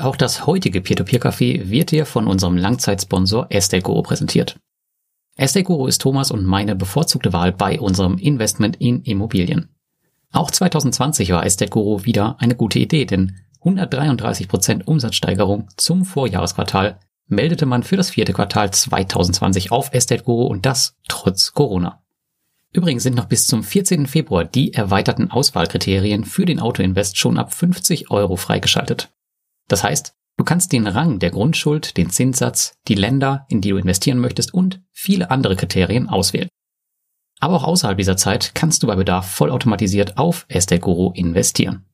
Und auch das heutige Peer-to-Peer-Café wird dir von unserem Langzeitsponsor Estate präsentiert. Estate ist Thomas und meine bevorzugte Wahl bei unserem Investment in Immobilien. Auch 2020 war Estate wieder eine gute Idee, denn 133% Umsatzsteigerung zum Vorjahresquartal meldete man für das vierte Quartal 2020 auf Estate und das trotz Corona. Übrigens sind noch bis zum 14. Februar die erweiterten Auswahlkriterien für den Autoinvest schon ab 50 Euro freigeschaltet. Das heißt, du kannst den Rang der Grundschuld, den Zinssatz, die Länder, in die du investieren möchtest und viele andere Kriterien auswählen. Aber auch außerhalb dieser Zeit kannst du bei Bedarf vollautomatisiert auf Estate Guru investieren.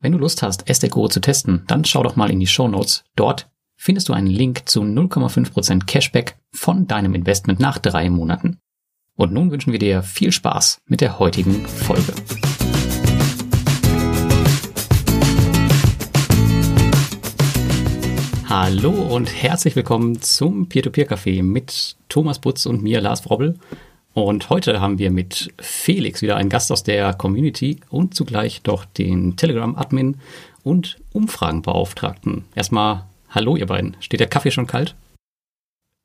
Wenn du Lust hast, Estate Guru zu testen, dann schau doch mal in die Show Notes. Dort findest du einen Link zu 0,5% Cashback von deinem Investment nach drei Monaten. Und nun wünschen wir dir viel Spaß mit der heutigen Folge. Hallo und herzlich willkommen zum Peer-to-Peer-Café mit Thomas Butz und mir, Lars Wrobbel. Und heute haben wir mit Felix wieder einen Gast aus der Community und zugleich doch den Telegram-Admin und Umfragenbeauftragten. Erstmal Hallo, ihr beiden. Steht der Kaffee schon kalt?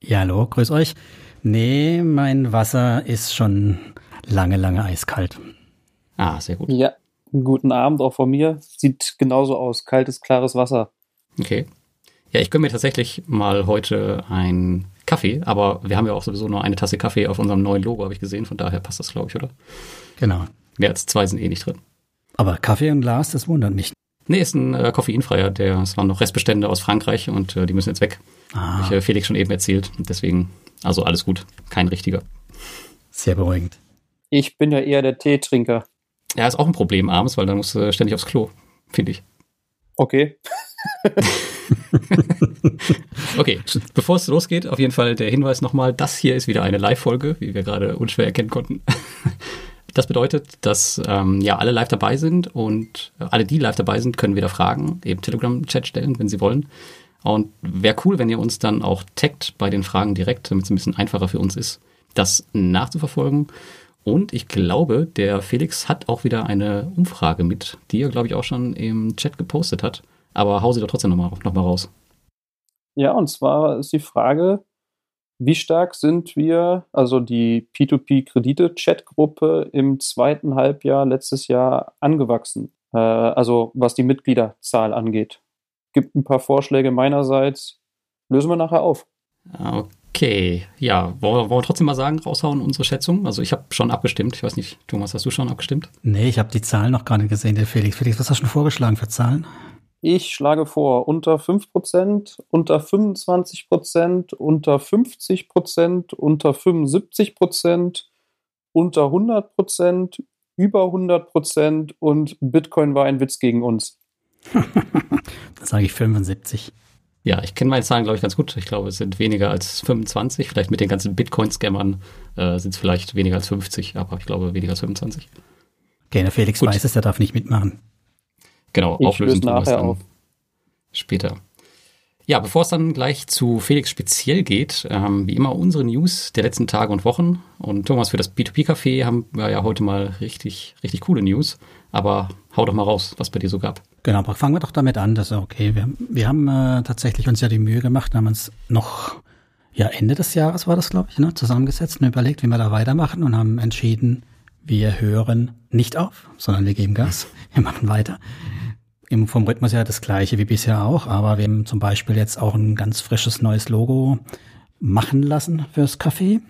Ja, hallo, grüß euch. Nee, mein Wasser ist schon lange, lange eiskalt. Ah, sehr gut. Ja, guten Abend auch von mir. Sieht genauso aus. Kaltes, klares Wasser. Okay. Ja, ich gönne mir tatsächlich mal heute einen Kaffee, aber wir haben ja auch sowieso nur eine Tasse Kaffee auf unserem neuen Logo, habe ich gesehen. Von daher passt das, glaube ich, oder? Genau. Mehr als zwei sind eh nicht drin. Aber Kaffee und Glas, das wundert mich. Nee, ist ein äh, koffeinfreier. Der, es waren noch Restbestände aus Frankreich und äh, die müssen jetzt weg. Ah. Hab ich äh, Felix schon eben erzählt. Deswegen, also alles gut. Kein richtiger. Sehr beruhigend. Ich bin ja eher der Teetrinker. Ja, ist auch ein Problem abends, weil dann musst du ständig aufs Klo, finde ich. Okay. okay, bevor es losgeht, auf jeden Fall der Hinweis nochmal, das hier ist wieder eine Live-Folge, wie wir gerade unschwer erkennen konnten. Das bedeutet, dass ähm, ja alle live dabei sind und äh, alle, die live dabei sind, können wieder Fragen eben Telegram-Chat stellen, wenn sie wollen. Und wäre cool, wenn ihr uns dann auch taggt bei den Fragen direkt, damit es ein bisschen einfacher für uns ist, das nachzuverfolgen. Und ich glaube, der Felix hat auch wieder eine Umfrage mit, die er, glaube ich, auch schon im Chat gepostet hat. Aber hau sie doch trotzdem nochmal noch mal raus. Ja, und zwar ist die Frage, wie stark sind wir, also die P2P-Kredite-Chat-Gruppe im zweiten Halbjahr letztes Jahr angewachsen? Äh, also was die Mitgliederzahl angeht. Gibt ein paar Vorschläge meinerseits. Lösen wir nachher auf. Okay, ja, wollen wir trotzdem mal sagen, raushauen unsere Schätzung? Also ich habe schon abgestimmt. Ich weiß nicht, Thomas, hast du schon abgestimmt? Nee, ich habe die Zahlen noch gar nicht gesehen, der Felix. Felix, was hast du schon vorgeschlagen für Zahlen? Ich schlage vor, unter 5%, unter 25%, unter 50%, unter 75%, unter 100%, über 100% und Bitcoin war ein Witz gegen uns. da sage ich 75. Ja, ich kenne meine Zahlen, glaube ich, ganz gut. Ich glaube, es sind weniger als 25. Vielleicht mit den ganzen Bitcoin-Scammern äh, sind es vielleicht weniger als 50, aber ich glaube weniger als 25. Okay, der Felix gut. weiß es, der darf nicht mitmachen. Genau, ich auflösen tun dann auf. später. Ja, bevor es dann gleich zu Felix speziell geht, ähm, wie immer unsere News der letzten Tage und Wochen. Und Thomas, für das B2B-Café haben wir ja heute mal richtig, richtig coole News. Aber hau doch mal raus, was bei dir so gab. Genau, aber fangen wir doch damit an. Das ist okay. Wir, wir haben äh, tatsächlich uns ja die Mühe gemacht, haben uns noch, ja, Ende des Jahres war das, glaube ich, ne, zusammengesetzt und überlegt, wie wir da weitermachen und haben entschieden, wir hören nicht auf, sondern wir geben Gas. Wir machen weiter im, vom Rhythmus her das gleiche wie bisher auch, aber wir haben zum Beispiel jetzt auch ein ganz frisches neues Logo machen lassen fürs Café.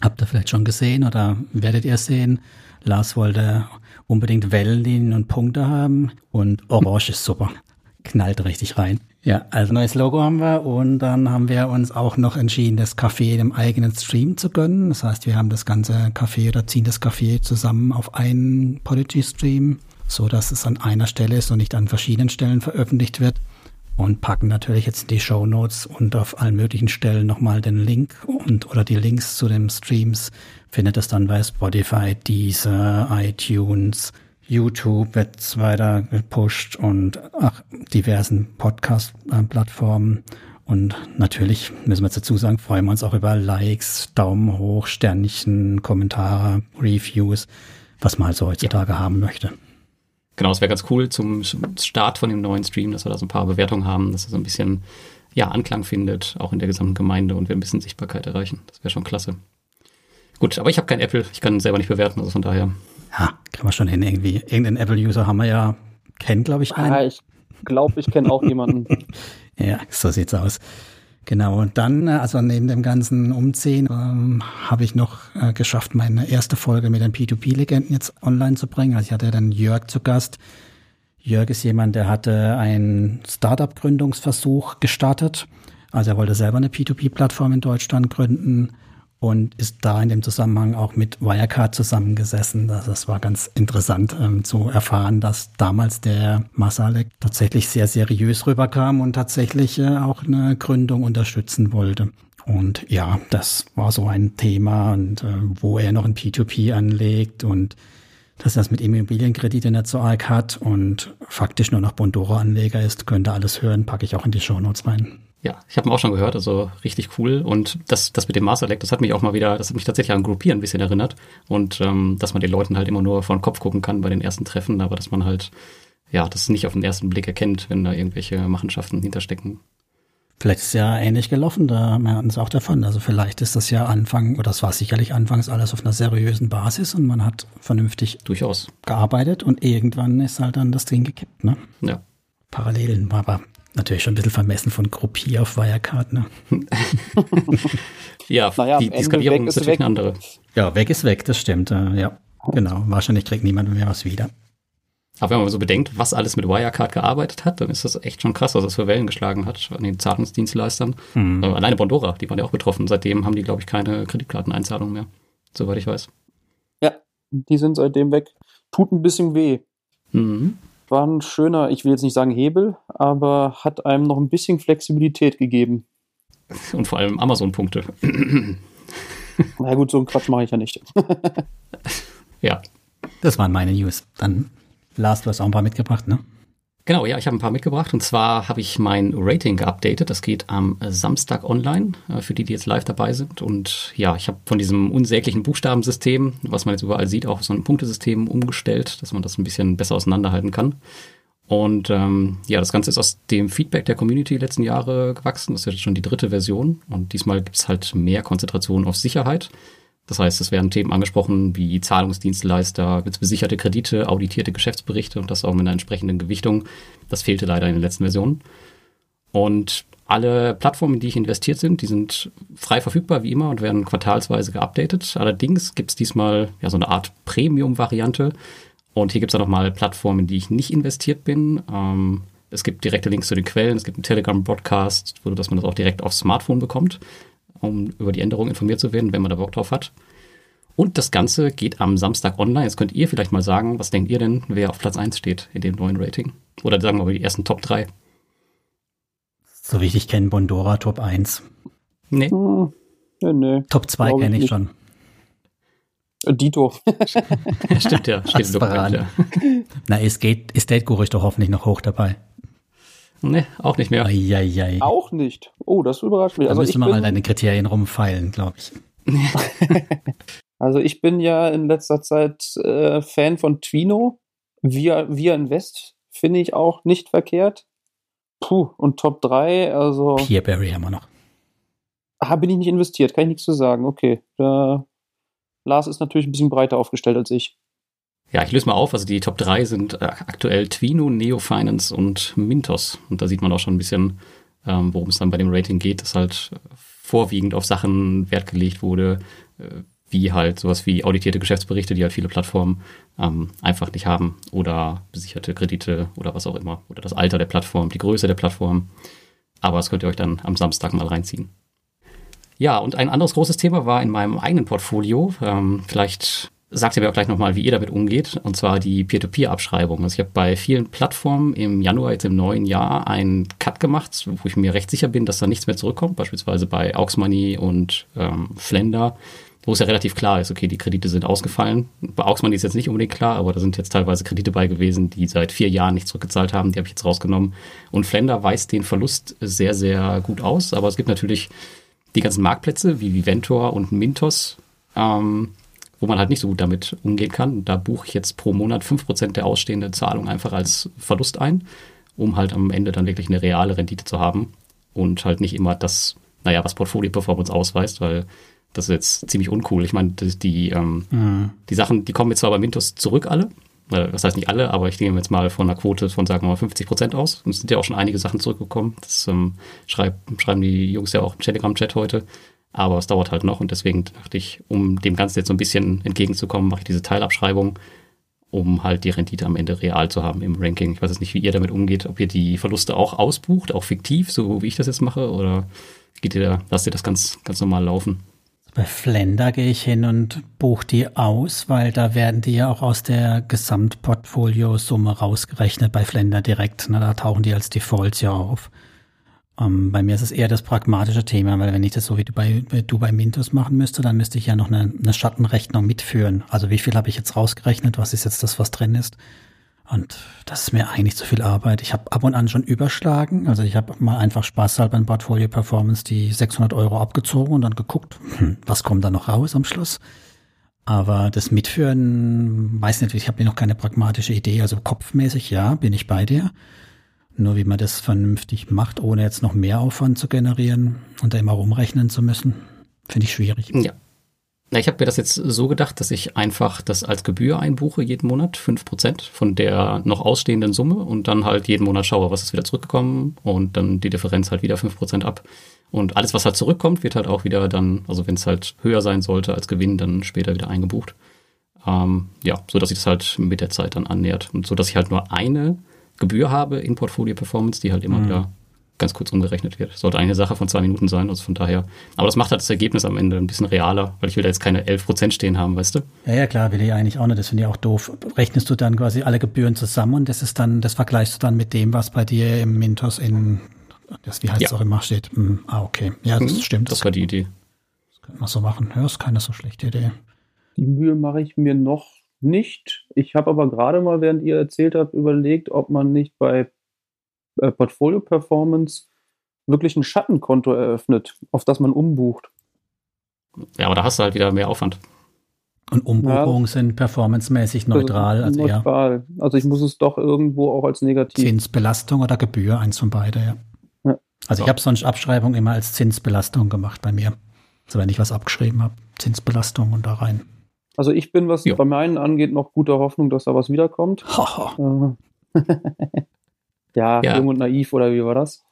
Habt ihr vielleicht schon gesehen oder werdet ihr sehen? Lars wollte unbedingt Wellenlinien und Punkte haben und Orange ist super. Knallt richtig rein. Ja, also neues Logo haben wir und dann haben wir uns auch noch entschieden, das Café im eigenen Stream zu gönnen. Das heißt, wir haben das ganze Café oder ziehen das Café zusammen auf einen Podigy-Stream so dass es an einer Stelle ist und nicht an verschiedenen Stellen veröffentlicht wird. Und packen natürlich jetzt in die Show Notes und auf allen möglichen Stellen nochmal den Link und oder die Links zu den Streams findet es dann bei Spotify, Deezer, iTunes, YouTube wird es weiter gepusht und ach, diversen Podcast-Plattformen. Und natürlich müssen wir jetzt dazu sagen, freuen wir uns auch über Likes, Daumen hoch, Sternchen, Kommentare, Reviews, was man halt so heutzutage ja. haben möchte. Genau, es wäre ganz cool zum Start von dem neuen Stream, dass wir da so ein paar Bewertungen haben, dass er so ein bisschen ja, Anklang findet, auch in der gesamten Gemeinde und wir ein bisschen Sichtbarkeit erreichen. Das wäre schon klasse. Gut, aber ich habe kein Apple, ich kann selber nicht bewerten, also von daher. Ja, kann man schon hin irgendwie. Irgendeinen Apple-User haben wir ja, kennen, glaube ich, einen. Ja, ich glaube, ich kenne auch jemanden. ja, so sieht's aus. Genau, und dann, äh, also neben dem ganzen Umziehen, ähm, habe ich noch äh, geschafft, meine erste Folge mit den P2P-Legenden jetzt online zu bringen. Also ich hatte dann Jörg zu Gast. Jörg ist jemand, der hatte einen Startup-Gründungsversuch gestartet. Also er wollte selber eine P2P-Plattform in Deutschland gründen und ist da in dem Zusammenhang auch mit Wirecard zusammengesessen. Also das war ganz interessant ähm, zu erfahren, dass damals der Masalek tatsächlich sehr seriös rüberkam und tatsächlich äh, auch eine Gründung unterstützen wollte. Und ja, das war so ein Thema und äh, wo er noch ein P2P anlegt und dass er das mit Immobilienkredite nicht so arg hat und faktisch nur noch Bondora-Anleger ist, könnt ihr alles hören, packe ich auch in die Shownotes rein. Ja, ich habe ihn auch schon gehört, also richtig cool. Und das, das mit dem Master Select, das hat mich auch mal wieder, das hat mich tatsächlich an Gruppieren ein bisschen erinnert. Und ähm, dass man den Leuten halt immer nur vor den Kopf gucken kann bei den ersten Treffen, aber dass man halt, ja, das nicht auf den ersten Blick erkennt, wenn da irgendwelche Machenschaften hinterstecken. Vielleicht ist es ja ähnlich gelaufen, da hatten es auch davon. Also vielleicht ist das ja Anfang, oder das war sicherlich anfangs alles auf einer seriösen Basis und man hat vernünftig durchaus gearbeitet und irgendwann ist halt dann das Ding gekippt, ne? Ja. Parallelen, aber Natürlich schon ein bisschen vermessen von Gruppier auf Wirecard, ne? ja, naja, die, die Skalierung ist natürlich weg. eine andere. Ja, weg ist weg, das stimmt. Äh, ja, genau. Wahrscheinlich kriegt niemand mehr was wieder. Aber wenn man so bedenkt, was alles mit Wirecard gearbeitet hat, dann ist das echt schon krass, was das für Wellen geschlagen hat an den Zahlungsdienstleistern. Mhm. Äh, alleine Bondora, die waren ja auch betroffen. Seitdem haben die, glaube ich, keine Kreditkarteneinzahlung mehr, soweit ich weiß. Ja, die sind seitdem weg. Tut ein bisschen weh. Mhm war ein schöner, ich will jetzt nicht sagen Hebel, aber hat einem noch ein bisschen Flexibilität gegeben. Und vor allem Amazon-Punkte. Na gut, so einen Quatsch mache ich ja nicht. ja. Das waren meine News. Dann, Lars, du hast auch ein paar mitgebracht, ne? Genau, ja, ich habe ein paar mitgebracht und zwar habe ich mein Rating geupdatet. Das geht am Samstag online, äh, für die, die jetzt live dabei sind. Und ja, ich habe von diesem unsäglichen Buchstabensystem, was man jetzt überall sieht, auch so ein Punktesystem umgestellt, dass man das ein bisschen besser auseinanderhalten kann. Und ähm, ja, das Ganze ist aus dem Feedback der Community letzten Jahre gewachsen. Das ist jetzt schon die dritte Version. Und diesmal gibt es halt mehr Konzentration auf Sicherheit. Das heißt, es werden Themen angesprochen wie Zahlungsdienstleister, besicherte Kredite, auditierte Geschäftsberichte und das auch mit einer entsprechenden Gewichtung. Das fehlte leider in den letzten Versionen. Und alle Plattformen, in die ich investiert sind, die sind frei verfügbar wie immer und werden quartalsweise geupdatet. Allerdings gibt es diesmal ja so eine Art Premium-Variante. Und hier gibt es dann nochmal Plattformen, in die ich nicht investiert bin. Ähm, es gibt direkte Links zu den Quellen, es gibt einen Telegram-Broadcast, wo dass man das auch direkt aufs Smartphone bekommt um über die Änderung informiert zu werden, wenn man da Bock drauf hat. Und das Ganze geht am Samstag online. Jetzt könnt ihr vielleicht mal sagen, was denkt ihr denn, wer auf Platz 1 steht in dem neuen Rating? Oder sagen wir mal die ersten Top 3. So wie ich kenne Bondora Top 1. Nee. Hm, nee, nee. Top 2 kenne ich, ich schon. Äh, Dito. Stimmt ja. Steht ja. Na, Estate, Estate Guru ist doch hoffentlich noch hoch dabei. Nee, auch nicht mehr. Eieiei. Auch nicht. Oh, das überrascht mich. Da also müssen wir mal deine Kriterien rumfeilen, glaube ich. also ich bin ja in letzter Zeit äh, Fan von Twino. Via, Via Invest finde ich auch nicht verkehrt. Puh, und Top 3, also. Peerberry haben wir noch. Ah, bin ich nicht investiert, kann ich nichts zu sagen. Okay. Da, Lars ist natürlich ein bisschen breiter aufgestellt als ich. Ja, ich löse mal auf. Also die Top 3 sind äh, aktuell Twino, Neo Finance und Mintos. Und da sieht man auch schon ein bisschen, ähm, worum es dann bei dem Rating geht, dass halt vorwiegend auf Sachen Wert gelegt wurde, äh, wie halt sowas wie auditierte Geschäftsberichte, die halt viele Plattformen ähm, einfach nicht haben oder besicherte Kredite oder was auch immer. Oder das Alter der Plattform, die Größe der Plattform. Aber das könnt ihr euch dann am Samstag mal reinziehen. Ja, und ein anderes großes Thema war in meinem eigenen Portfolio. Ähm, vielleicht sagt ihr mir auch gleich nochmal, wie ihr damit umgeht, und zwar die Peer-to-Peer-Abschreibung. Also ich habe bei vielen Plattformen im Januar, jetzt im neuen Jahr, einen Cut gemacht, wo ich mir recht sicher bin, dass da nichts mehr zurückkommt, beispielsweise bei Auxmoney und ähm, Flender, wo es ja relativ klar ist, okay, die Kredite sind ausgefallen. Bei Auxmoney ist jetzt nicht unbedingt klar, aber da sind jetzt teilweise Kredite bei gewesen, die seit vier Jahren nicht zurückgezahlt haben, die habe ich jetzt rausgenommen. Und Flender weist den Verlust sehr, sehr gut aus, aber es gibt natürlich die ganzen Marktplätze wie Viventor und Mintos, ähm, wo man halt nicht so gut damit umgehen kann. Da buche ich jetzt pro Monat 5% der ausstehenden Zahlung einfach als Verlust ein, um halt am Ende dann wirklich eine reale Rendite zu haben und halt nicht immer das, naja, was Portfolio Performance ausweist, weil das ist jetzt ziemlich uncool. Ich meine, die, ähm, mhm. die Sachen, die kommen jetzt zwar bei Mintos zurück alle, das heißt nicht alle, aber ich nehme jetzt mal von einer Quote von, sagen wir mal, 50 Prozent aus. Und es sind ja auch schon einige Sachen zurückgekommen. Das ähm, schreib, schreiben die Jungs ja auch im Telegram-Chat heute. Aber es dauert halt noch und deswegen dachte ich, um dem Ganzen jetzt so ein bisschen entgegenzukommen, mache ich diese Teilabschreibung, um halt die Rendite am Ende real zu haben im Ranking. Ich weiß jetzt nicht, wie ihr damit umgeht, ob ihr die Verluste auch ausbucht, auch fiktiv, so wie ich das jetzt mache, oder geht ihr lasst ihr das ganz, ganz normal laufen? Bei Flender gehe ich hin und buche die aus, weil da werden die ja auch aus der Gesamtportfoliosumme rausgerechnet bei Flender direkt. Ne? Da tauchen die als Defaults ja auf. Ähm, bei mir ist es eher das pragmatische Thema, weil wenn ich das so wie du bei, du bei Mintos machen müsste, dann müsste ich ja noch eine, eine Schattenrechnung mitführen. Also wie viel habe ich jetzt rausgerechnet? Was ist jetzt das, was drin ist? Und das ist mir eigentlich zu viel Arbeit. Ich habe ab und an schon überschlagen. Also ich habe mal einfach spaßhalber in Portfolio Performance die 600 Euro abgezogen und dann geguckt, hm, was kommt da noch raus am Schluss. Aber das Mitführen, weiß nicht, ich habe noch keine pragmatische Idee. Also kopfmäßig, ja, bin ich bei dir. Nur wie man das vernünftig macht, ohne jetzt noch mehr Aufwand zu generieren und da immer rumrechnen zu müssen, finde ich schwierig. Ja. Na, ich habe mir das jetzt so gedacht, dass ich einfach das als Gebühr einbuche jeden Monat, fünf Prozent von der noch ausstehenden Summe und dann halt jeden Monat schaue, was ist wieder zurückgekommen und dann die Differenz halt wieder fünf Prozent ab. Und alles, was halt zurückkommt, wird halt auch wieder dann, also wenn es halt höher sein sollte als Gewinn, dann später wieder eingebucht. Ähm, ja, so dass sich das halt mit der Zeit dann annähert und so dass ich halt nur eine Gebühr habe in Portfolio Performance, die halt immer mhm. wieder ganz kurz umgerechnet wird. Sollte eine Sache von zwei Minuten sein, also von daher. Aber das macht halt das Ergebnis am Ende ein bisschen realer, weil ich will da jetzt keine 11 Prozent stehen haben, weißt du? Ja, ja, klar, will ich eigentlich auch nicht. Das finde ich auch doof. Rechnest du dann quasi alle Gebühren zusammen und das ist dann, das vergleichst du dann mit dem, was bei dir im Mintos in, das, wie heißt ja. es auch immer steht. Hm, ah, okay. Ja, das mhm, stimmt. Das, das war die Idee. Das könnte man so machen. Ja, ist keine so schlechte Idee. Die Mühe mache ich mir noch nicht. Ich habe aber gerade mal, während ihr erzählt habt, überlegt, ob man nicht bei äh, Portfolio Performance wirklich ein Schattenkonto eröffnet, auf das man umbucht. Ja, aber da hast du halt wieder mehr Aufwand. Und Umbuchungen ja, sind performancemäßig neutral. Also neutral. Ja. Also ich muss es doch irgendwo auch als negativ. Zinsbelastung oder Gebühr, eins von beide, ja. ja. Also so. ich habe sonst Abschreibung immer als Zinsbelastung gemacht bei mir. Also wenn ich was abgeschrieben habe, Zinsbelastung und da rein. Also ich bin, was jo. bei meinen angeht, noch guter Hoffnung, dass da was wiederkommt. Äh. ja, ja, jung und naiv oder wie war das?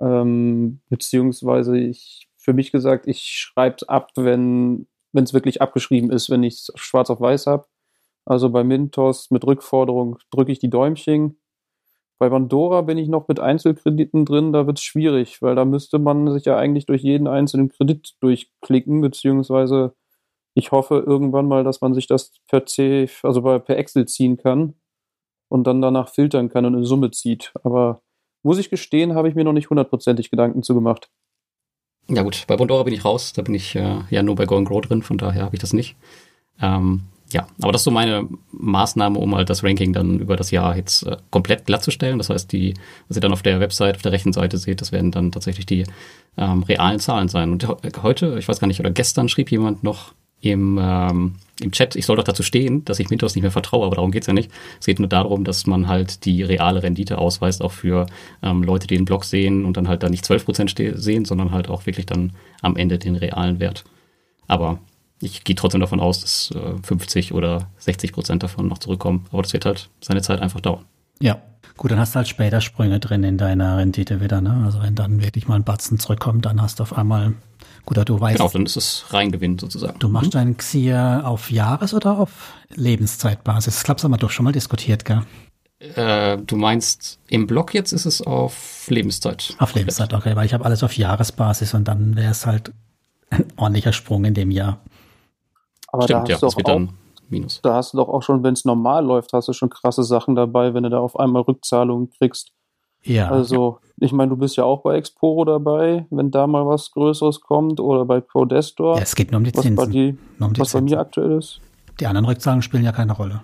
Ähm, beziehungsweise ich, für mich gesagt, ich schreibe es ab, wenn es wirklich abgeschrieben ist, wenn ich es schwarz auf weiß habe. Also bei Mintos mit Rückforderung drücke ich die Däumchen. Bei Pandora bin ich noch mit Einzelkrediten drin, da wird es schwierig, weil da müsste man sich ja eigentlich durch jeden einzelnen Kredit durchklicken, beziehungsweise ich hoffe irgendwann mal, dass man sich das per C, also per Excel ziehen kann und dann danach filtern kann und eine Summe zieht. Aber muss ich gestehen, habe ich mir noch nicht hundertprozentig Gedanken zu gemacht. Ja gut, bei Bondora bin ich raus, da bin ich äh, ja nur bei Going Grow drin, von daher habe ich das nicht. Ähm, ja, aber das ist so meine Maßnahme, um halt das Ranking dann über das Jahr jetzt äh, komplett glattzustellen. Das heißt, die, was ihr dann auf der Website, auf der rechten Seite seht, das werden dann tatsächlich die ähm, realen Zahlen sein. Und heute, ich weiß gar nicht, oder gestern schrieb jemand noch, im, ähm, im Chat, ich soll doch dazu stehen, dass ich Mintos nicht mehr vertraue, aber darum geht's ja nicht. Es geht nur darum, dass man halt die reale Rendite ausweist, auch für ähm, Leute, die den Blog sehen und dann halt da nicht 12% sehen, sondern halt auch wirklich dann am Ende den realen Wert. Aber ich gehe trotzdem davon aus, dass äh, 50 oder 60 Prozent davon noch zurückkommen. Aber das wird halt seine Zeit einfach dauern. Ja, gut, dann hast du halt später Sprünge drin in deiner Rendite wieder. Ne? Also wenn dann wirklich mal ein Batzen zurückkommt, dann hast du auf einmal Gut, du weißt. Genau, dann ist es Reingewinn sozusagen. Du machst mhm. deinen Xier auf Jahres- oder auf Lebenszeitbasis? Ich glaube, das haben wir doch schon mal diskutiert, gell? Äh, du meinst, im Blog jetzt ist es auf Lebenszeit. Auf Lebenszeit, okay, weil ich habe alles auf Jahresbasis und dann wäre es halt ein ordentlicher Sprung in dem Jahr. Aber Stimmt, da ja, das wird dann Minus. Da hast du doch auch schon, wenn es normal läuft, hast du schon krasse Sachen dabei, wenn du da auf einmal Rückzahlungen kriegst. Ja. Also, ich meine, du bist ja auch bei Exporo dabei, wenn da mal was Größeres kommt oder bei Prodestor. Ja, es geht nur um die Zinsen. Was, bei, die, um die was Zinsen. bei mir aktuell ist. Die anderen Rückzahlungen spielen ja keine Rolle.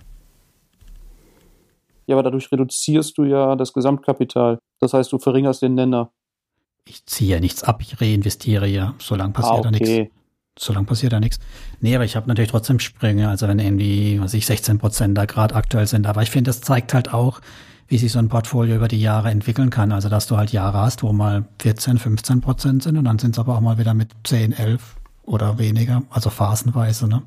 Ja, aber dadurch reduzierst du ja das Gesamtkapital. Das heißt, du verringerst den Nenner. Ich ziehe ja nichts ab, ich reinvestiere ja. Solange passiert ah, okay. da nichts. So lange passiert ja nichts. Nee, aber ich habe natürlich trotzdem Sprünge, also wenn irgendwie, was ich, 16 Prozent da gerade aktuell sind. Aber ich finde, das zeigt halt auch, wie sich so ein Portfolio über die Jahre entwickeln kann. Also dass du halt Jahre hast, wo mal 14, 15 Prozent sind und dann sind es aber auch mal wieder mit 10, 11 oder weniger, also phasenweise, ne?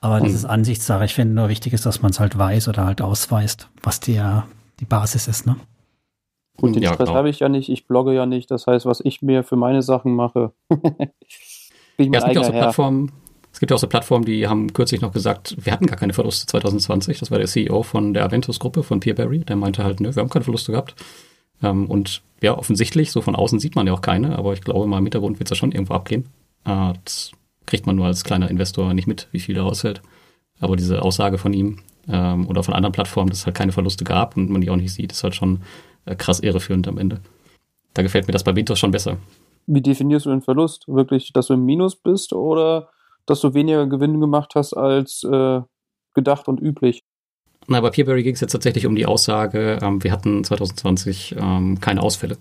Aber das ist Ansichtssache. Ich finde nur wichtig ist, dass man es halt weiß oder halt ausweist, was die, die Basis ist, ne? Gut, den ja, Stress habe ich ja nicht, ich blogge ja nicht. Das heißt, was ich mir für meine Sachen mache, bin ja, es gibt ja auch so Plattformen, es gibt ja auch so Plattformen, die haben kürzlich noch gesagt, wir hatten gar keine Verluste 2020. Das war der CEO von der Aventus-Gruppe von Peerberry. Der meinte halt, nö, wir haben keine Verluste gehabt. Ähm, und ja, offensichtlich, so von außen sieht man ja auch keine, aber ich glaube, mal im Hintergrund wird es ja schon irgendwo abgehen. Äh, das kriegt man nur als kleiner Investor nicht mit, wie viel da rausfällt. Aber diese Aussage von ihm ähm, oder von anderen Plattformen, dass es halt keine Verluste gab und man die auch nicht sieht, ist halt schon äh, krass irreführend am Ende. Da gefällt mir das bei Vintos schon besser. Wie definierst du den Verlust? Wirklich, dass du im Minus bist oder dass du weniger Gewinn gemacht hast als äh, gedacht und üblich? Na, bei Peerberry ging es jetzt tatsächlich um die Aussage, ähm, wir hatten 2020 ähm, keine Ausfälle.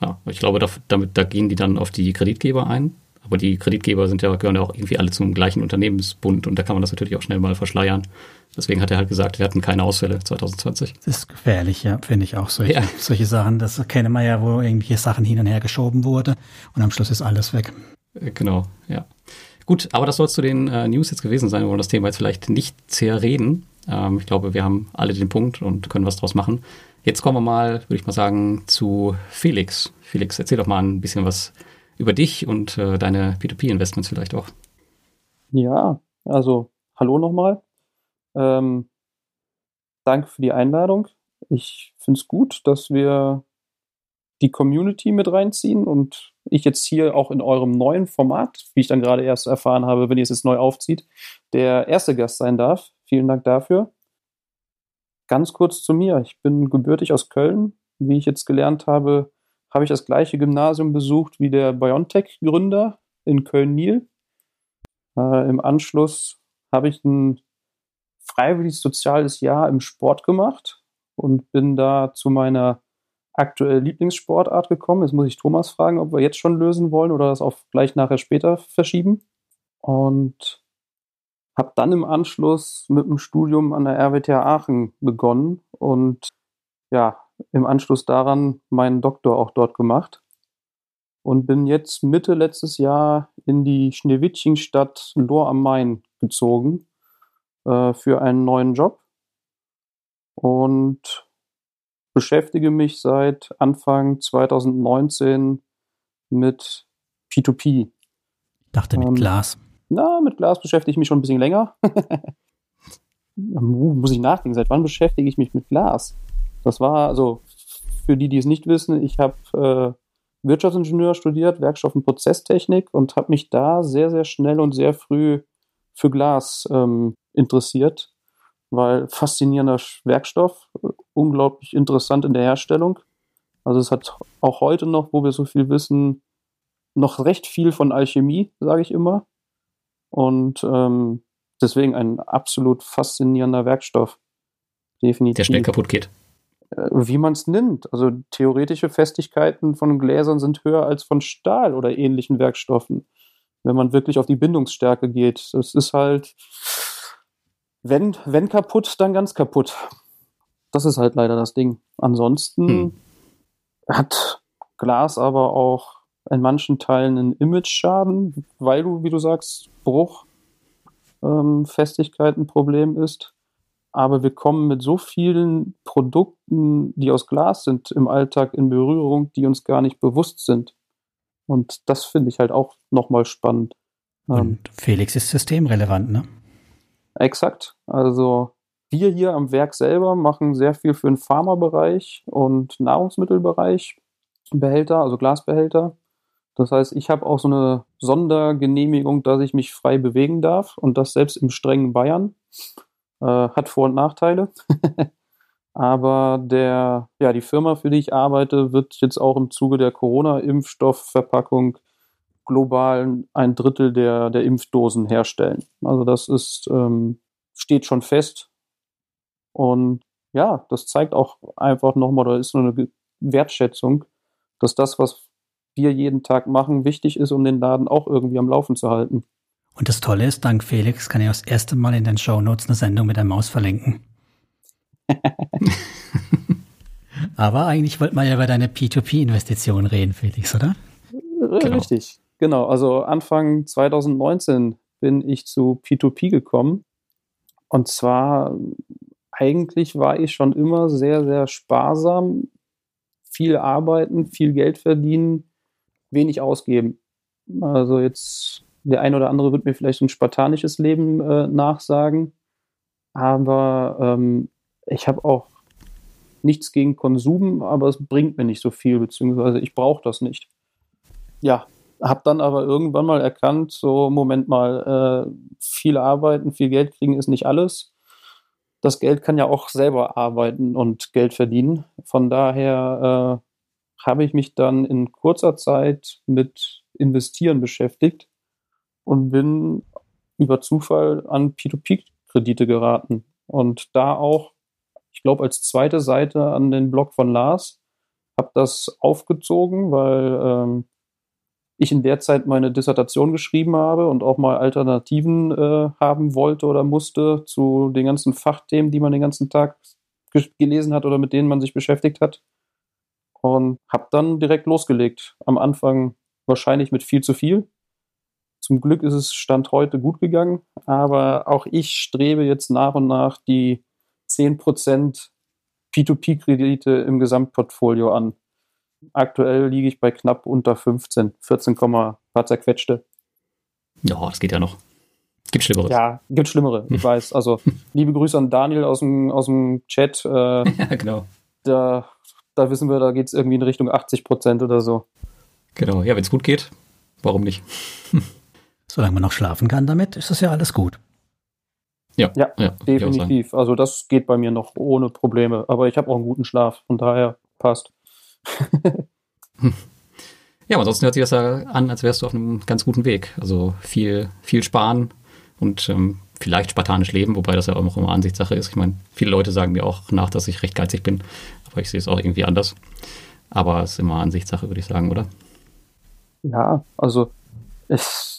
Ja, ich glaube, da, damit, da gehen die dann auf die Kreditgeber ein. Aber die Kreditgeber sind ja, gehören ja auch irgendwie alle zum gleichen Unternehmensbund und da kann man das natürlich auch schnell mal verschleiern. Deswegen hat er halt gesagt, wir hatten keine Ausfälle 2020. Das ist gefährlich, ja, finde ich auch solche, ja. solche Sachen. Das kennen wir ja, wo irgendwelche Sachen hin und her geschoben wurde und am Schluss ist alles weg. Äh, genau, ja. Gut, aber das soll es zu den äh, News jetzt gewesen sein. Wir wollen das Thema jetzt vielleicht nicht sehr reden. Ähm, ich glaube, wir haben alle den Punkt und können was draus machen. Jetzt kommen wir mal, würde ich mal sagen, zu Felix. Felix, erzähl doch mal ein bisschen was über dich und äh, deine P2P-Investments vielleicht auch. Ja, also hallo nochmal. Ähm, danke für die Einladung. Ich finde es gut, dass wir die Community mit reinziehen und ich jetzt hier auch in eurem neuen Format, wie ich dann gerade erst erfahren habe, wenn ihr es jetzt neu aufzieht, der erste Gast sein darf. Vielen Dank dafür. Ganz kurz zu mir. Ich bin gebürtig aus Köln. Wie ich jetzt gelernt habe, habe ich das gleiche Gymnasium besucht wie der BioNTech-Gründer in Köln-Niel. Äh, Im Anschluss habe ich ein freiwilliges soziales Jahr im Sport gemacht und bin da zu meiner aktuelle Lieblingssportart gekommen. Jetzt muss ich Thomas fragen, ob wir jetzt schon lösen wollen oder das auf gleich nachher später verschieben. Und habe dann im Anschluss mit dem Studium an der RWTH Aachen begonnen und ja, im Anschluss daran meinen Doktor auch dort gemacht und bin jetzt Mitte letztes Jahr in die Schneewittchenstadt Lohr am Main gezogen äh, für einen neuen Job und beschäftige mich seit Anfang 2019 mit P2P. Ich dachte mit ähm, Glas. Na, mit Glas beschäftige ich mich schon ein bisschen länger. Muss ich nachdenken, seit wann beschäftige ich mich mit Glas? Das war, also für die, die es nicht wissen, ich habe äh, Wirtschaftsingenieur studiert, Werkstoff- und Prozesstechnik und habe mich da sehr, sehr schnell und sehr früh für Glas ähm, interessiert weil faszinierender Werkstoff, unglaublich interessant in der Herstellung. Also es hat auch heute noch, wo wir so viel wissen, noch recht viel von Alchemie, sage ich immer. Und ähm, deswegen ein absolut faszinierender Werkstoff. Definitiv. Der schnell kaputt geht. Äh, wie man es nimmt. Also theoretische Festigkeiten von Gläsern sind höher als von Stahl oder ähnlichen Werkstoffen. Wenn man wirklich auf die Bindungsstärke geht. Das ist halt, wenn, wenn kaputt, dann ganz kaputt. Das ist halt leider das Ding. Ansonsten hm. hat Glas aber auch in manchen Teilen einen Image-Schaden, weil du, wie du sagst, Bruch, ähm, Festigkeit ein Problem ist. Aber wir kommen mit so vielen Produkten, die aus Glas sind, im Alltag in Berührung, die uns gar nicht bewusst sind. Und das finde ich halt auch nochmal spannend. Und ähm, Felix ist systemrelevant, ne? Exakt. Also wir hier am Werk selber machen sehr viel für den Pharmabereich und Nahrungsmittelbereich, Behälter, also Glasbehälter. Das heißt, ich habe auch so eine Sondergenehmigung, dass ich mich frei bewegen darf und das selbst im strengen Bayern. Äh, hat Vor- und Nachteile. Aber der, ja, die Firma, für die ich arbeite, wird jetzt auch im Zuge der Corona-Impfstoffverpackung global ein Drittel der, der Impfdosen herstellen. Also das ist, ähm, steht schon fest. Und ja, das zeigt auch einfach nochmal, da ist so eine Wertschätzung, dass das, was wir jeden Tag machen, wichtig ist, um den Laden auch irgendwie am Laufen zu halten. Und das Tolle ist, dank Felix kann ich auch das erste Mal in den Show Notes eine Sendung mit der Maus verlinken. Aber eigentlich wollten wir ja über deine P2P-Investition reden, Felix, oder? Genau. Richtig, genau. Also Anfang 2019 bin ich zu P2P gekommen. Und zwar, eigentlich war ich schon immer sehr, sehr sparsam. Viel arbeiten, viel Geld verdienen, wenig ausgeben. Also jetzt, der eine oder andere wird mir vielleicht ein spartanisches Leben äh, nachsagen. Aber ähm, ich habe auch nichts gegen Konsum, aber es bringt mir nicht so viel, beziehungsweise ich brauche das nicht. Ja, habe dann aber irgendwann mal erkannt, so Moment mal, äh, viel arbeiten, viel Geld kriegen ist nicht alles. Das Geld kann ja auch selber arbeiten und Geld verdienen. Von daher äh, habe ich mich dann in kurzer Zeit mit Investieren beschäftigt und bin über Zufall an P2P-Kredite geraten. Und da auch ich glaube, als zweite Seite an den Blog von Lars. Habe das aufgezogen, weil ähm, ich in der Zeit meine Dissertation geschrieben habe und auch mal Alternativen äh, haben wollte oder musste zu den ganzen Fachthemen, die man den ganzen Tag gelesen hat oder mit denen man sich beschäftigt hat. Und habe dann direkt losgelegt. Am Anfang wahrscheinlich mit viel zu viel. Zum Glück ist es Stand heute gut gegangen, aber auch ich strebe jetzt nach und nach die 10% P2P-Kredite im Gesamtportfolio an. Aktuell liege ich bei knapp unter 15, 14, paar zerquetschte. Ja, das geht ja noch. Gibt Schlimmere. Ja, gibt Schlimmere, ich weiß. Also, liebe Grüße an Daniel aus dem, aus dem Chat. Äh, ja, genau. Da, da wissen wir, da geht es irgendwie in Richtung 80 Prozent oder so. Genau, ja, wenn es gut geht, warum nicht? Solange man noch schlafen kann damit, ist das ja alles gut. Ja, ja, ja definitiv. Also das geht bei mir noch ohne Probleme. Aber ich habe auch einen guten Schlaf, von daher passt. ja, aber ansonsten hört sich das ja an, als wärst du auf einem ganz guten Weg. Also viel, viel sparen und ähm, vielleicht spartanisch leben, wobei das ja auch immer Ansichtssache ist. Ich meine, viele Leute sagen mir auch nach, dass ich recht geizig bin, aber ich sehe es auch irgendwie anders. Aber es ist immer Ansichtssache, würde ich sagen, oder? Ja, also es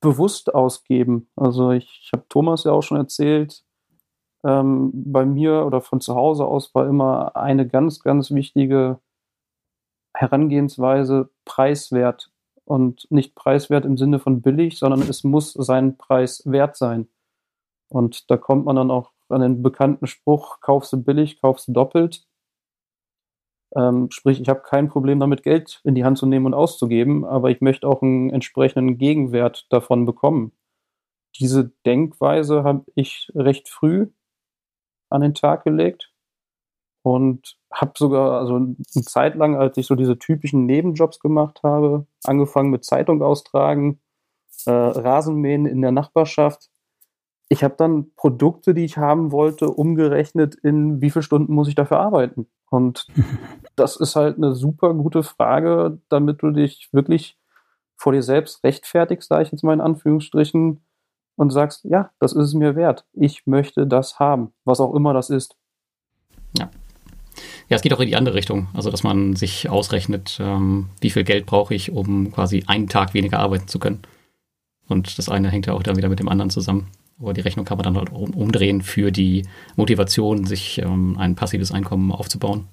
bewusst ausgeben. Also ich, ich habe Thomas ja auch schon erzählt, ähm, bei mir oder von zu Hause aus war immer eine ganz, ganz wichtige Herangehensweise preiswert und nicht preiswert im Sinne von billig, sondern es muss seinen Preis wert sein. Und da kommt man dann auch an den bekannten Spruch, kaufst du billig, kaufst du doppelt. Ähm, sprich, ich habe kein Problem damit, Geld in die Hand zu nehmen und auszugeben, aber ich möchte auch einen entsprechenden Gegenwert davon bekommen. Diese Denkweise habe ich recht früh an den Tag gelegt und habe sogar, also eine Zeit lang, als ich so diese typischen Nebenjobs gemacht habe, angefangen mit Zeitung austragen, äh, Rasenmähen in der Nachbarschaft. Ich habe dann Produkte, die ich haben wollte, umgerechnet in wie viele Stunden muss ich dafür arbeiten. Und das ist halt eine super gute Frage, damit du dich wirklich vor dir selbst rechtfertigst, sage ich jetzt mal in Anführungsstrichen, und sagst, ja, das ist es mir wert. Ich möchte das haben, was auch immer das ist. Ja. Ja, es geht auch in die andere Richtung. Also, dass man sich ausrechnet, ähm, wie viel Geld brauche ich, um quasi einen Tag weniger arbeiten zu können. Und das eine hängt ja auch dann wieder mit dem anderen zusammen. Aber die Rechnung kann man dann halt umdrehen für die Motivation, sich ähm, ein passives Einkommen aufzubauen.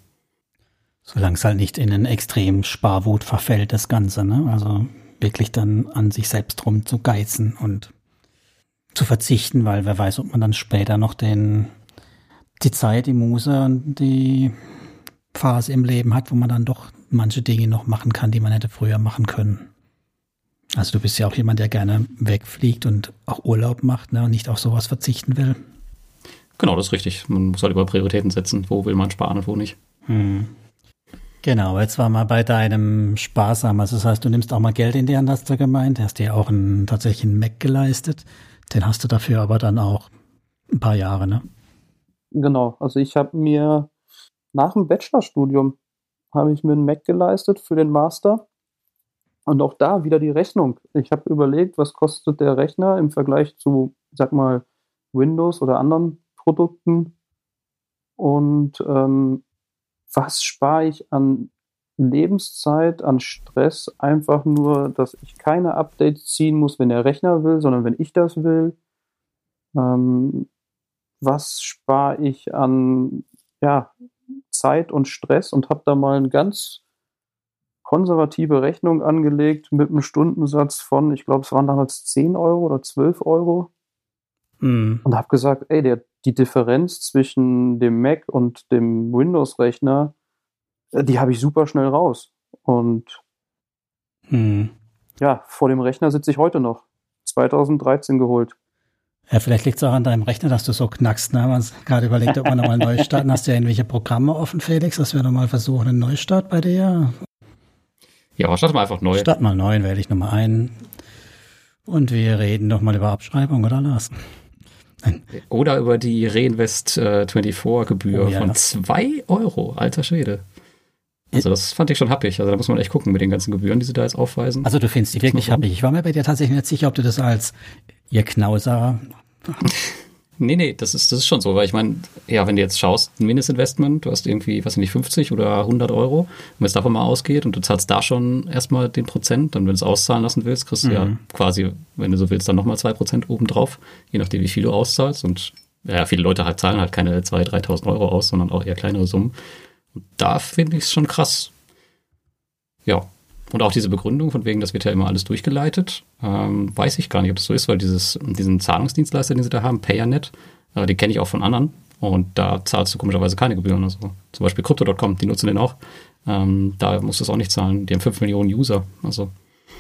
Solange es halt nicht in einen extremen Sparwut verfällt, das Ganze, ne? Also wirklich dann an sich selbst rum zu geizen und zu verzichten, weil wer weiß, ob man dann später noch den, die Zeit, die Muse und die Phase im Leben hat, wo man dann doch manche Dinge noch machen kann, die man hätte früher machen können. Also du bist ja auch jemand, der gerne wegfliegt und auch Urlaub macht ne, und nicht auf sowas verzichten will. Genau, das ist richtig. Man muss halt über Prioritäten setzen. Wo will man sparen und wo nicht. Hm. Genau, jetzt war mal bei deinem Sparsam. Also das heißt, du nimmst auch mal Geld in die Hand, hast du gemeint. Hast dir auch einen, tatsächlich einen Mac geleistet. Den hast du dafür aber dann auch ein paar Jahre, ne? Genau, also ich habe mir nach dem Bachelorstudium habe ich mir einen Mac geleistet für den Master und auch da wieder die Rechnung. Ich habe überlegt, was kostet der Rechner im Vergleich zu, sag mal, Windows oder anderen Produkten und ähm, was spare ich an Lebenszeit an Stress einfach nur, dass ich keine Updates ziehen muss, wenn der Rechner will, sondern wenn ich das will. Ähm, was spare ich an ja, Zeit und Stress und habe da mal eine ganz konservative Rechnung angelegt mit einem Stundensatz von, ich glaube, es waren damals 10 Euro oder 12 Euro. Mhm. Und habe gesagt, ey, der, die Differenz zwischen dem Mac und dem Windows-Rechner, äh, die habe ich super schnell raus. Und mhm. ja, vor dem Rechner sitze ich heute noch. 2013 geholt. Ja, vielleicht liegt es auch an deinem Rechner, dass du so knackst. Ne? Man gerade überlegt, ob man nochmal neu starten. Hast du ja irgendwelche Programme offen, Felix, dass wir nochmal versuchen, einen Neustart bei dir? Ja, start mal einfach neu. Start mal neu, wähle ich nochmal ein. Und wir reden nochmal über Abschreibung, oder Lars? Oder über die Reinvest äh, 24-Gebühr oh, ja. von 2 Euro, alter Schwede. Also das fand ich schon happig. Also da muss man echt gucken mit den ganzen Gebühren, die sie da jetzt aufweisen. Also du findest die wirklich happig. Ich war mir bei dir tatsächlich nicht sicher, ob du das als ihr Knauser Nee, nee, das ist, das ist schon so, weil ich meine, ja, wenn du jetzt schaust, ein Mindestinvestment, du hast irgendwie, was nicht, 50 oder 100 Euro, und wenn es davon mal ausgeht und du zahlst da schon erstmal den Prozent, dann wenn du es auszahlen lassen willst, kriegst du ja mhm. quasi, wenn du so willst, dann nochmal zwei Prozent obendrauf, je nachdem, wie viel du auszahlst und ja, viele Leute halt zahlen halt keine 2.000, 3.000 Euro aus, sondern auch eher kleinere Summen. Und da finde ich es schon krass. Ja, und auch diese Begründung, von wegen, das wird ja immer alles durchgeleitet, ähm, weiß ich gar nicht, ob das so ist, weil dieses, diesen Zahlungsdienstleister, den sie da haben, Payanet, äh, den kenne ich auch von anderen. Und da zahlst du komischerweise keine Gebühren. Also zum Beispiel Crypto.com, die nutzen den auch. Ähm, da musst du es auch nicht zahlen. Die haben 5 Millionen User. Also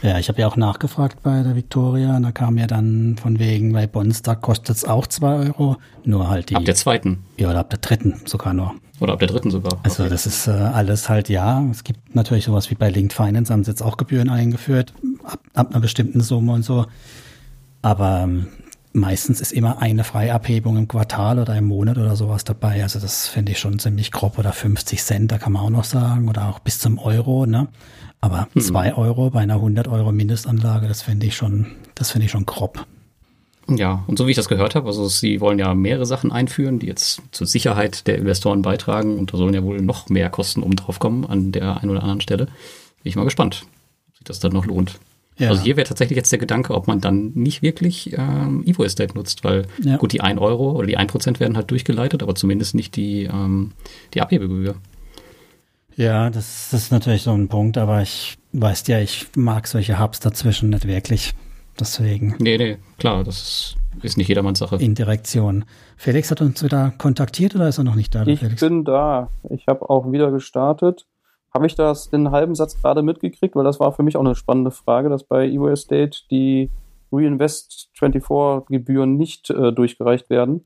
ja, ich habe ja auch nachgefragt bei der Victoria. Da kam ja dann von wegen, bei Bonster kostet es auch zwei Euro. Nur halt die. Ab der zweiten. Ja, oder ab der dritten sogar nur. Oder ab der dritten sogar. Also okay. das ist äh, alles halt ja. Es gibt natürlich sowas wie bei Linked Finance, haben sie jetzt auch Gebühren eingeführt, ab, ab einer bestimmten Summe und so. Aber ähm, meistens ist immer eine Freiabhebung im Quartal oder im Monat oder sowas dabei. Also das finde ich schon ziemlich grob. Oder 50 Cent, da kann man auch noch sagen. Oder auch bis zum Euro, ne? Aber mhm. zwei Euro bei einer 100 Euro Mindestanlage, das finde ich schon, das finde ich schon grob. Ja, und so wie ich das gehört habe, also sie wollen ja mehrere Sachen einführen, die jetzt zur Sicherheit der Investoren beitragen und da sollen ja wohl noch mehr Kosten oben drauf kommen an der einen oder anderen Stelle. Bin ich mal gespannt, ob sich das dann noch lohnt. Ja. Also hier wäre tatsächlich jetzt der Gedanke, ob man dann nicht wirklich ähm, Evo Estate nutzt, weil ja. gut, die 1 Euro oder die 1% werden halt durchgeleitet, aber zumindest nicht die, ähm, die Abhebegebühr. Ja, das, das ist natürlich so ein Punkt, aber ich weiß ja, ich mag solche Hubs dazwischen nicht wirklich. Deswegen. Nee, nee, klar, das ist nicht jedermanns Sache. Indirektion. Felix hat uns wieder kontaktiert oder ist er noch nicht da? Ich Felix? bin da. Ich habe auch wieder gestartet. Habe ich das den halben Satz gerade mitgekriegt, weil das war für mich auch eine spannende Frage, dass bei Evo Estate die Reinvest 24 Gebühren nicht äh, durchgereicht werden.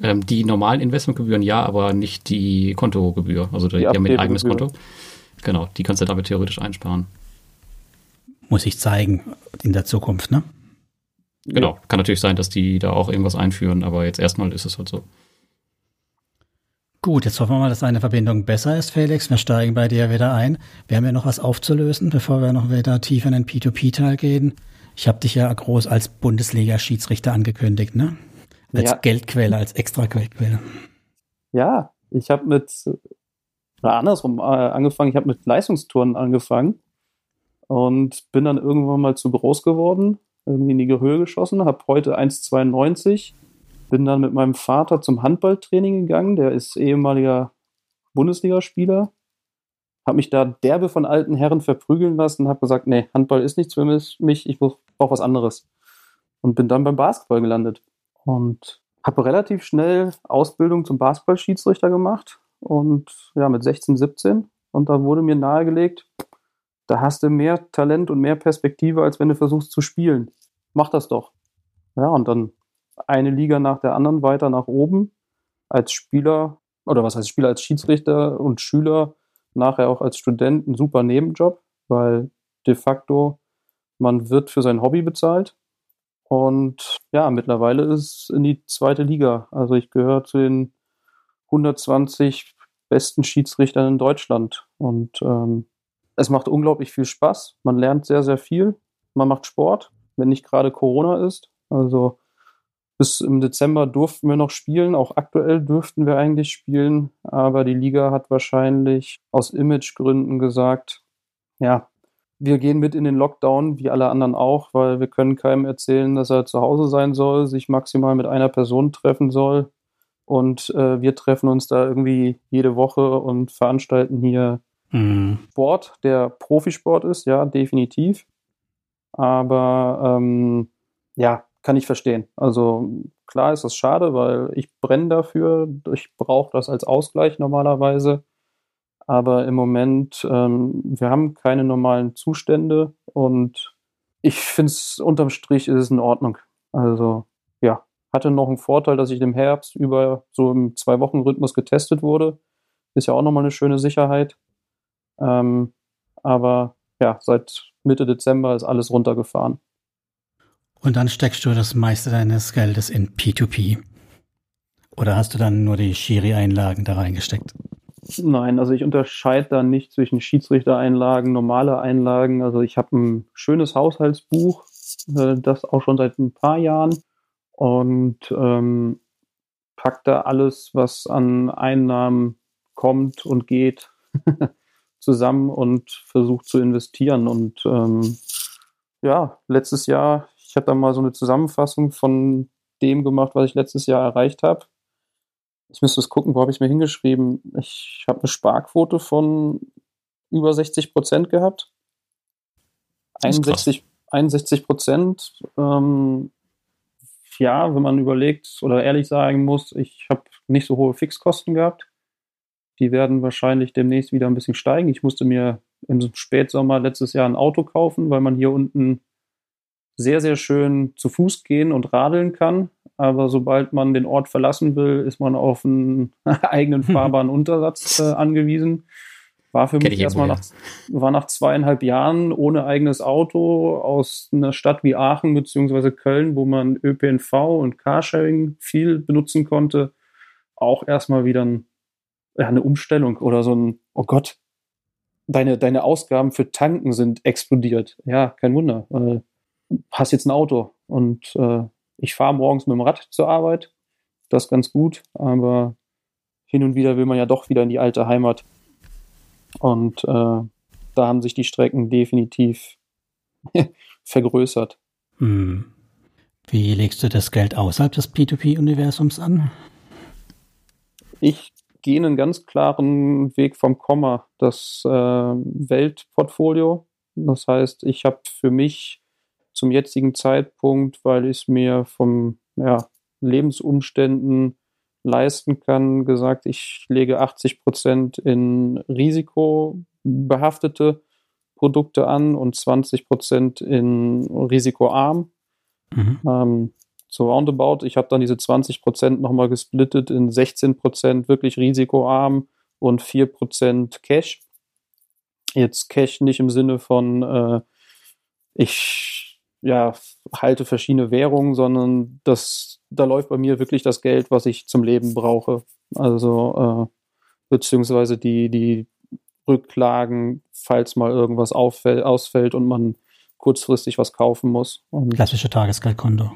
Ähm, die normalen Investmentgebühren ja, aber nicht die Kontogebühr. Also die, die haben ein eigenes Konto. Genau, die kannst du damit theoretisch einsparen. Muss ich zeigen in der Zukunft, ne? Genau, kann natürlich sein, dass die da auch irgendwas einführen, aber jetzt erstmal ist es halt so. Gut, jetzt hoffen wir mal, dass eine Verbindung besser ist, Felix. Wir steigen bei dir wieder ein. Wir haben ja noch was aufzulösen, bevor wir noch wieder tiefer in den P2P-Teil gehen. Ich habe dich ja groß als Bundesliga-Schiedsrichter angekündigt, ne? Als ja. Geldquelle, als extra Geldquelle. Ja, ich habe mit, oder andersrum äh, angefangen, ich habe mit Leistungstouren angefangen und bin dann irgendwann mal zu groß geworden, irgendwie in die Höhe geschossen, habe heute 1,92, bin dann mit meinem Vater zum Handballtraining gegangen, der ist ehemaliger Bundesligaspieler, habe mich da derbe von alten Herren verprügeln lassen, habe gesagt, nee, Handball ist nichts für mich, ich brauche was anderes. Und bin dann beim Basketball gelandet und habe relativ schnell Ausbildung zum Basketballschiedsrichter gemacht und ja, mit 16, 17 und da wurde mir nahegelegt, da hast du mehr Talent und mehr Perspektive, als wenn du versuchst zu spielen. Mach das doch. Ja, und dann eine Liga nach der anderen weiter nach oben als Spieler oder was heißt Spieler als Schiedsrichter und Schüler, nachher auch als Student ein super Nebenjob, weil de facto man wird für sein Hobby bezahlt und ja, mittlerweile ist es in die zweite Liga. Also ich gehöre zu den 120 besten Schiedsrichtern in Deutschland. Und ähm, es macht unglaublich viel Spaß. Man lernt sehr, sehr viel. Man macht Sport, wenn nicht gerade Corona ist. Also bis im Dezember durften wir noch spielen. Auch aktuell dürften wir eigentlich spielen. Aber die Liga hat wahrscheinlich aus Imagegründen gesagt, ja, wir gehen mit in den Lockdown, wie alle anderen auch, weil wir können keinem erzählen, dass er zu Hause sein soll, sich maximal mit einer Person treffen soll. Und äh, wir treffen uns da irgendwie jede Woche und veranstalten hier mhm. Sport, der Profisport ist, ja, definitiv. Aber ähm, ja, kann ich verstehen. Also klar ist das schade, weil ich brenne dafür. Ich brauche das als Ausgleich normalerweise. Aber im Moment, ähm, wir haben keine normalen Zustände und ich finde es unterm Strich ist es in Ordnung. Also ja, hatte noch einen Vorteil, dass ich im Herbst über so im Zwei-Wochen-Rhythmus getestet wurde. Ist ja auch nochmal eine schöne Sicherheit. Ähm, aber ja, seit Mitte Dezember ist alles runtergefahren. Und dann steckst du das meiste deines Geldes in P2P. Oder hast du dann nur die Schiri-Einlagen da reingesteckt? Nein, also ich unterscheide da nicht zwischen Schiedsrichtereinlagen, normale Einlagen. Also ich habe ein schönes Haushaltsbuch, äh, das auch schon seit ein paar Jahren und ähm, pack da alles, was an Einnahmen kommt und geht, zusammen und versucht zu investieren. Und ähm, ja, letztes Jahr ich habe da mal so eine Zusammenfassung von dem gemacht, was ich letztes Jahr erreicht habe. Ich müsste es gucken, wo habe ich mir hingeschrieben? Ich habe eine Sparquote von über 60 Prozent gehabt. 61, 61 Prozent. Ähm, ja, wenn man überlegt oder ehrlich sagen muss, ich habe nicht so hohe Fixkosten gehabt. Die werden wahrscheinlich demnächst wieder ein bisschen steigen. Ich musste mir im Spätsommer letztes Jahr ein Auto kaufen, weil man hier unten sehr, sehr schön zu Fuß gehen und radeln kann. Aber sobald man den Ort verlassen will, ist man auf einen eigenen Fahrbahnuntersatz äh, angewiesen. War für mich erstmal nach, war nach zweieinhalb Jahren ohne eigenes Auto aus einer Stadt wie Aachen beziehungsweise Köln, wo man ÖPNV und Carsharing viel benutzen konnte, auch erstmal wieder ein, ja, eine Umstellung oder so ein, oh Gott, deine, deine Ausgaben für Tanken sind explodiert. Ja, kein Wunder. Äh, hast jetzt ein Auto und äh, ich fahre morgens mit dem Rad zur Arbeit. Das ist ganz gut, aber hin und wieder will man ja doch wieder in die alte Heimat. Und äh, da haben sich die Strecken definitiv vergrößert. Hm. Wie legst du das Geld außerhalb des P2P-Universums an? Ich gehe einen ganz klaren Weg vom Komma, das äh, Weltportfolio. Das heißt, ich habe für mich zum jetzigen Zeitpunkt, weil ich es mir vom ja, Lebensumständen leisten kann, gesagt, ich lege 80 Prozent in risikobehaftete Produkte an und 20 Prozent in risikoarm. Mhm. Ähm, so roundabout. Ich habe dann diese 20 Prozent nochmal gesplittet in 16 Prozent wirklich risikoarm und 4 Prozent Cash. Jetzt Cash nicht im Sinne von, äh, ich ja, halte verschiedene Währungen, sondern das, da läuft bei mir wirklich das Geld, was ich zum Leben brauche. Also, äh, beziehungsweise die, die Rücklagen, falls mal irgendwas auffällt, ausfällt und man kurzfristig was kaufen muss. Und Klassische Tagesgeldkonto.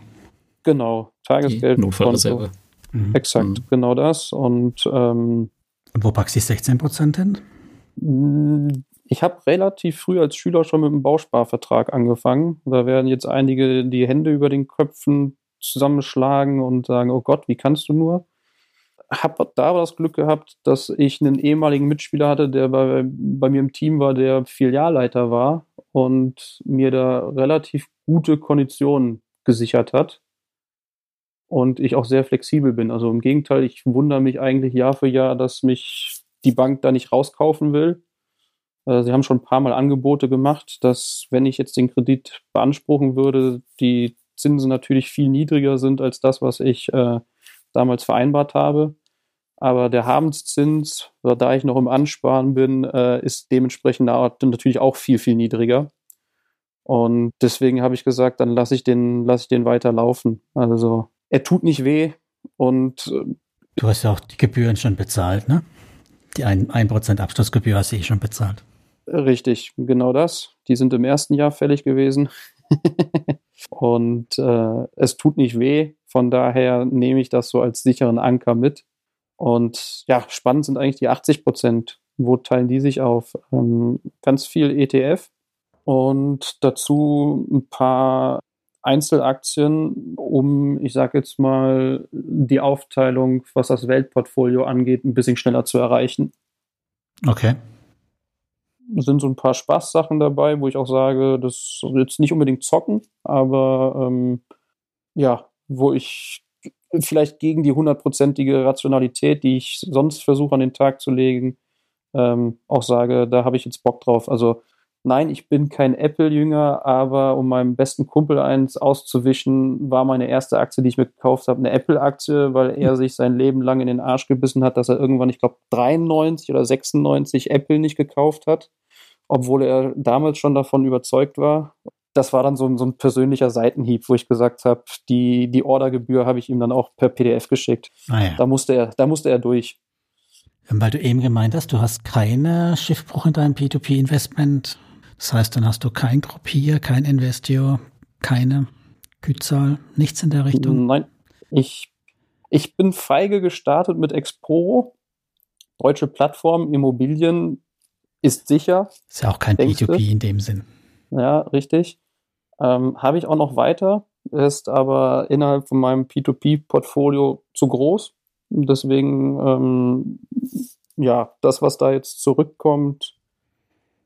Genau, Tagesgeldkonto. Mhm. Exakt, mhm. genau das. Und, ähm, und wo packst du die 16 Prozent hin? Ich habe relativ früh als Schüler schon mit dem Bausparvertrag angefangen. Da werden jetzt einige die Hände über den Köpfen zusammenschlagen und sagen, oh Gott, wie kannst du nur? Habe da das Glück gehabt, dass ich einen ehemaligen Mitspieler hatte, der bei, bei mir im Team war, der Filialleiter war und mir da relativ gute Konditionen gesichert hat. Und ich auch sehr flexibel bin. Also im Gegenteil, ich wundere mich eigentlich Jahr für Jahr, dass mich die Bank da nicht rauskaufen will äh, sie haben schon ein paar Mal Angebote gemacht, dass wenn ich jetzt den Kredit beanspruchen würde, die Zinsen natürlich viel niedriger sind als das, was ich äh, damals vereinbart habe. Aber der Habenszins, da ich noch im Ansparen bin, äh, ist dementsprechend natürlich auch viel, viel niedriger. Und deswegen habe ich gesagt, dann lasse ich den, lasse ich den weiterlaufen. Also er tut nicht weh und äh, Du hast ja auch die Gebühren schon bezahlt, ne? Die 1% Abschlussgebühr hast du eh schon bezahlt. Richtig, genau das. Die sind im ersten Jahr fällig gewesen. und äh, es tut nicht weh. Von daher nehme ich das so als sicheren Anker mit. Und ja, spannend sind eigentlich die 80 Prozent. Wo teilen die sich auf? Ähm, ganz viel ETF und dazu ein paar Einzelaktien, um, ich sage jetzt mal, die Aufteilung, was das Weltportfolio angeht, ein bisschen schneller zu erreichen. Okay. Sind so ein paar Spaßsachen dabei, wo ich auch sage, das ist jetzt nicht unbedingt zocken, aber ähm, ja, wo ich vielleicht gegen die hundertprozentige Rationalität, die ich sonst versuche an den Tag zu legen, ähm, auch sage, da habe ich jetzt Bock drauf. Also nein, ich bin kein Apple-Jünger, aber um meinem besten Kumpel eins auszuwischen, war meine erste Aktie, die ich mir gekauft habe, eine Apple-Aktie, weil er sich sein Leben lang in den Arsch gebissen hat, dass er irgendwann, ich glaube, 93 oder 96 Apple nicht gekauft hat, obwohl er damals schon davon überzeugt war. Das war dann so ein, so ein persönlicher Seitenhieb, wo ich gesagt habe, die, die Ordergebühr habe ich ihm dann auch per PDF geschickt. Ah ja. Da musste er, da musste er durch. Weil du eben gemeint hast, du hast keine Schiffbruch in deinem P2P-Investment das heißt, dann hast du kein Gruppier, kein Investio, keine Gützahl, nichts in der Richtung? Nein, ich, ich bin feige gestartet mit Exporo. Deutsche Plattform, Immobilien ist sicher. Ist ja auch kein P2P in dem Sinn. Ja, richtig. Ähm, Habe ich auch noch weiter, ist aber innerhalb von meinem P2P-Portfolio zu groß. Deswegen, ähm, ja, das, was da jetzt zurückkommt,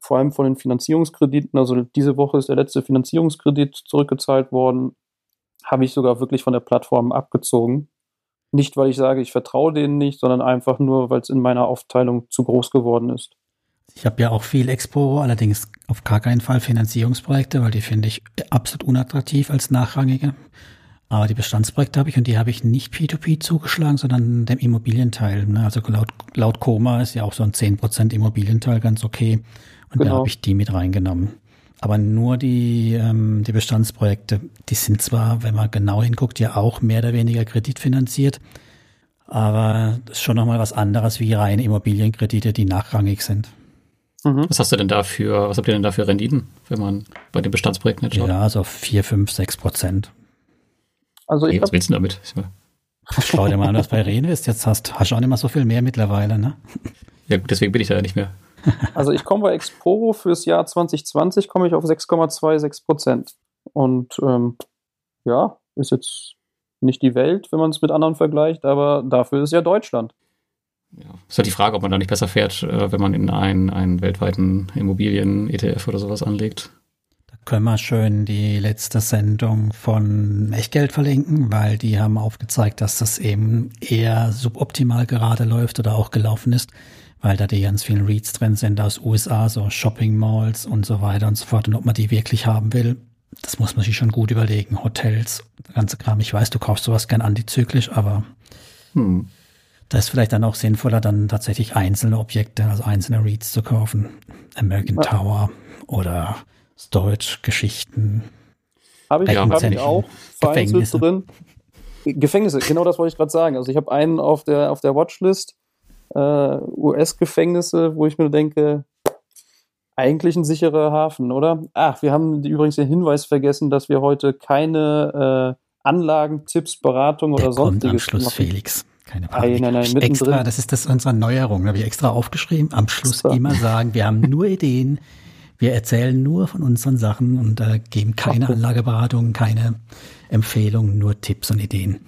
vor allem von den Finanzierungskrediten. Also diese Woche ist der letzte Finanzierungskredit zurückgezahlt worden. Habe ich sogar wirklich von der Plattform abgezogen. Nicht, weil ich sage, ich vertraue denen nicht, sondern einfach nur, weil es in meiner Aufteilung zu groß geworden ist. Ich habe ja auch viel Expo, allerdings auf gar keinen Fall Finanzierungsprojekte, weil die finde ich absolut unattraktiv als nachrangige. Aber die Bestandsprojekte habe ich und die habe ich nicht P2P zugeschlagen, sondern dem Immobilienteil. Ne? Also laut, laut Koma ist ja auch so ein 10% Immobilienteil ganz okay. Und genau. da habe ich die mit reingenommen. Aber nur die, ähm, die Bestandsprojekte, die sind zwar, wenn man genau hinguckt, ja auch mehr oder weniger kreditfinanziert, aber das ist schon nochmal was anderes wie reine Immobilienkredite, die nachrangig sind. Mhm. Was hast du denn dafür, was habt ihr denn da für Renditen, wenn man bei den Bestandsprojekten jetzt schaut? Ja, so 4, 5, 6 Prozent. Also ich hey, was willst du damit? Schau dir mal an, was bei Rene ist. Jetzt hast, hast du auch nicht mal so viel mehr mittlerweile, ne? Ja gut, deswegen bin ich da ja nicht mehr. Also ich komme bei Exporo fürs Jahr 2020 komme ich auf 6,26 Prozent. Und ähm, ja, ist jetzt nicht die Welt, wenn man es mit anderen vergleicht, aber dafür ist ja Deutschland. Ja, ist halt die Frage, ob man da nicht besser fährt, äh, wenn man in einen, einen weltweiten Immobilien-ETF oder sowas anlegt. Da können wir schön die letzte Sendung von Echtgeld verlinken, weil die haben aufgezeigt, dass das eben eher suboptimal gerade läuft oder auch gelaufen ist weil da die ganz vielen Reads drin sind aus USA, so Shopping Malls und so weiter und so fort. Und ob man die wirklich haben will, das muss man sich schon gut überlegen. Hotels, der ganze Kram. Ich weiß, du kaufst sowas gern antizyklisch, aber hm. da ist vielleicht dann auch sinnvoller, dann tatsächlich einzelne Objekte, also einzelne Reads zu kaufen. American ja. Tower oder Storage-Geschichten. Habe ich, hab ich auch vereinzelt drin. Gefängnisse, genau das wollte ich gerade sagen. Also ich habe einen auf der, auf der Watchlist, äh, US-Gefängnisse, wo ich mir denke, eigentlich ein sicherer Hafen, oder? Ach, wir haben übrigens den Hinweis vergessen, dass wir heute keine äh, Anlagen, Tipps, Beratung oder sonstiges kommt am Schluss, machen. Felix. Keine Panik. Nein, nein, nein, extra, das ist das unsere Neuerung. Da habe ich extra aufgeschrieben. Am Schluss extra. immer sagen, wir haben nur Ideen. Wir erzählen nur von unseren Sachen und äh, geben keine Anlageberatung, keine Empfehlungen, nur Tipps und Ideen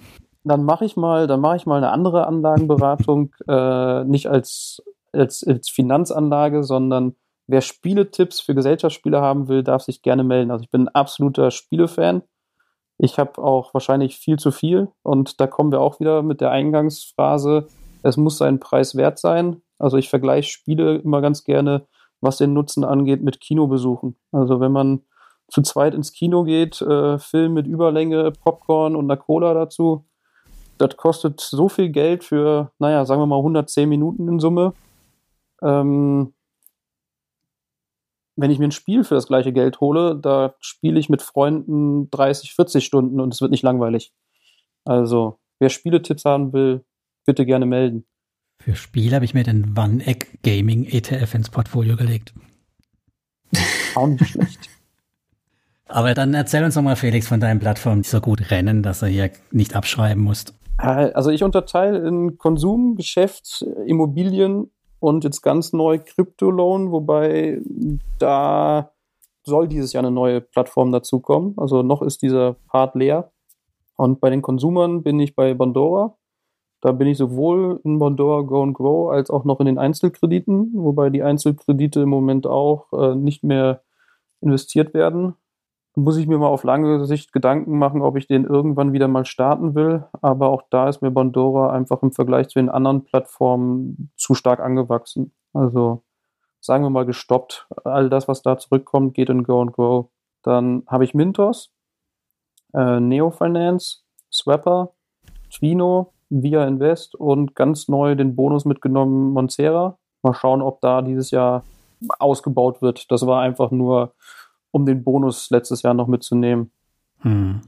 dann mache ich mal, dann mache ich mal eine andere Anlagenberatung, äh, nicht als, als, als Finanzanlage, sondern wer Spieletipps für Gesellschaftsspiele haben will, darf sich gerne melden. Also ich bin ein absoluter Spielefan. Ich habe auch wahrscheinlich viel zu viel und da kommen wir auch wieder mit der Eingangsphrase, es muss seinen Preis wert sein. Also ich vergleiche Spiele immer ganz gerne, was den Nutzen angeht, mit Kinobesuchen. Also wenn man zu zweit ins Kino geht, äh, Film mit Überlänge, Popcorn und einer Cola dazu, das kostet so viel Geld für, naja, sagen wir mal 110 Minuten in Summe. Ähm, wenn ich mir ein Spiel für das gleiche Geld hole, da spiele ich mit Freunden 30, 40 Stunden und es wird nicht langweilig. Also, wer Spieletipps haben will, bitte gerne melden. Für Spiel habe ich mir den One-Egg Gaming ETF ins Portfolio gelegt. Auch nicht schlecht. Aber dann erzähl uns doch mal, Felix, von deinen Plattformen, die so gut rennen, dass du hier nicht abschreiben musst. Also ich unterteile in Konsum, Geschäft, Immobilien und jetzt ganz neu Kryptoloan, wobei da soll dieses Jahr eine neue Plattform dazukommen. Also noch ist dieser Part leer. Und bei den Konsumern bin ich bei Bondora. Da bin ich sowohl in Bondora Go and Grow als auch noch in den Einzelkrediten, wobei die Einzelkredite im Moment auch äh, nicht mehr investiert werden muss ich mir mal auf lange Sicht Gedanken machen, ob ich den irgendwann wieder mal starten will. Aber auch da ist mir Bondora einfach im Vergleich zu den anderen Plattformen zu stark angewachsen. Also sagen wir mal gestoppt. All das, was da zurückkommt, geht in Go and Grow. Dann habe ich Mintos, äh, Neo Finance, Swapper, Twino, Via Invest und ganz neu den Bonus mitgenommen Moncera. Mal schauen, ob da dieses Jahr ausgebaut wird. Das war einfach nur um den Bonus letztes Jahr noch mitzunehmen. Hm.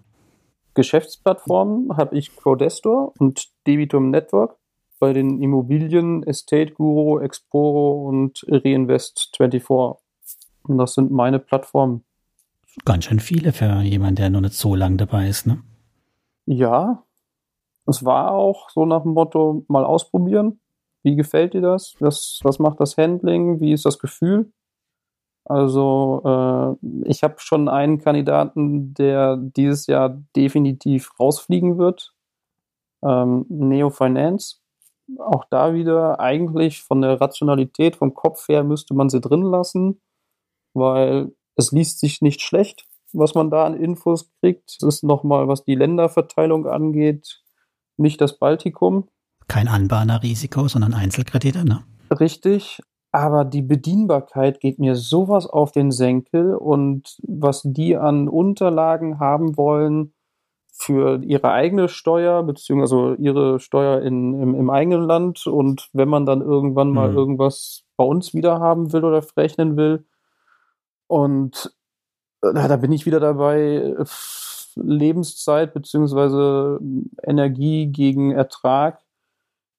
Geschäftsplattformen habe ich Crowdestor und Debitum Network. Bei den Immobilien Estate Guru, Exporo und Reinvest24. Und das sind meine Plattformen. Ganz schön viele für jemanden, der noch nicht so lang dabei ist, ne? Ja. Es war auch so nach dem Motto, mal ausprobieren. Wie gefällt dir das? Was, was macht das Handling? Wie ist das Gefühl? Also äh, ich habe schon einen Kandidaten, der dieses Jahr definitiv rausfliegen wird. Ähm, Neo Finance. Auch da wieder eigentlich von der Rationalität, vom Kopf her müsste man sie drin lassen, weil es liest sich nicht schlecht, was man da an Infos kriegt. Es ist nochmal, was die Länderverteilung angeht, nicht das Baltikum. Kein Anbahnerrisiko, sondern Einzelkredite, ne? Richtig, aber die Bedienbarkeit geht mir sowas auf den Senkel und was die an Unterlagen haben wollen für ihre eigene Steuer, beziehungsweise ihre Steuer in, im, im eigenen Land und wenn man dann irgendwann mal mhm. irgendwas bei uns wieder haben will oder verrechnen will. Und äh, da bin ich wieder dabei, Lebenszeit beziehungsweise Energie gegen Ertrag.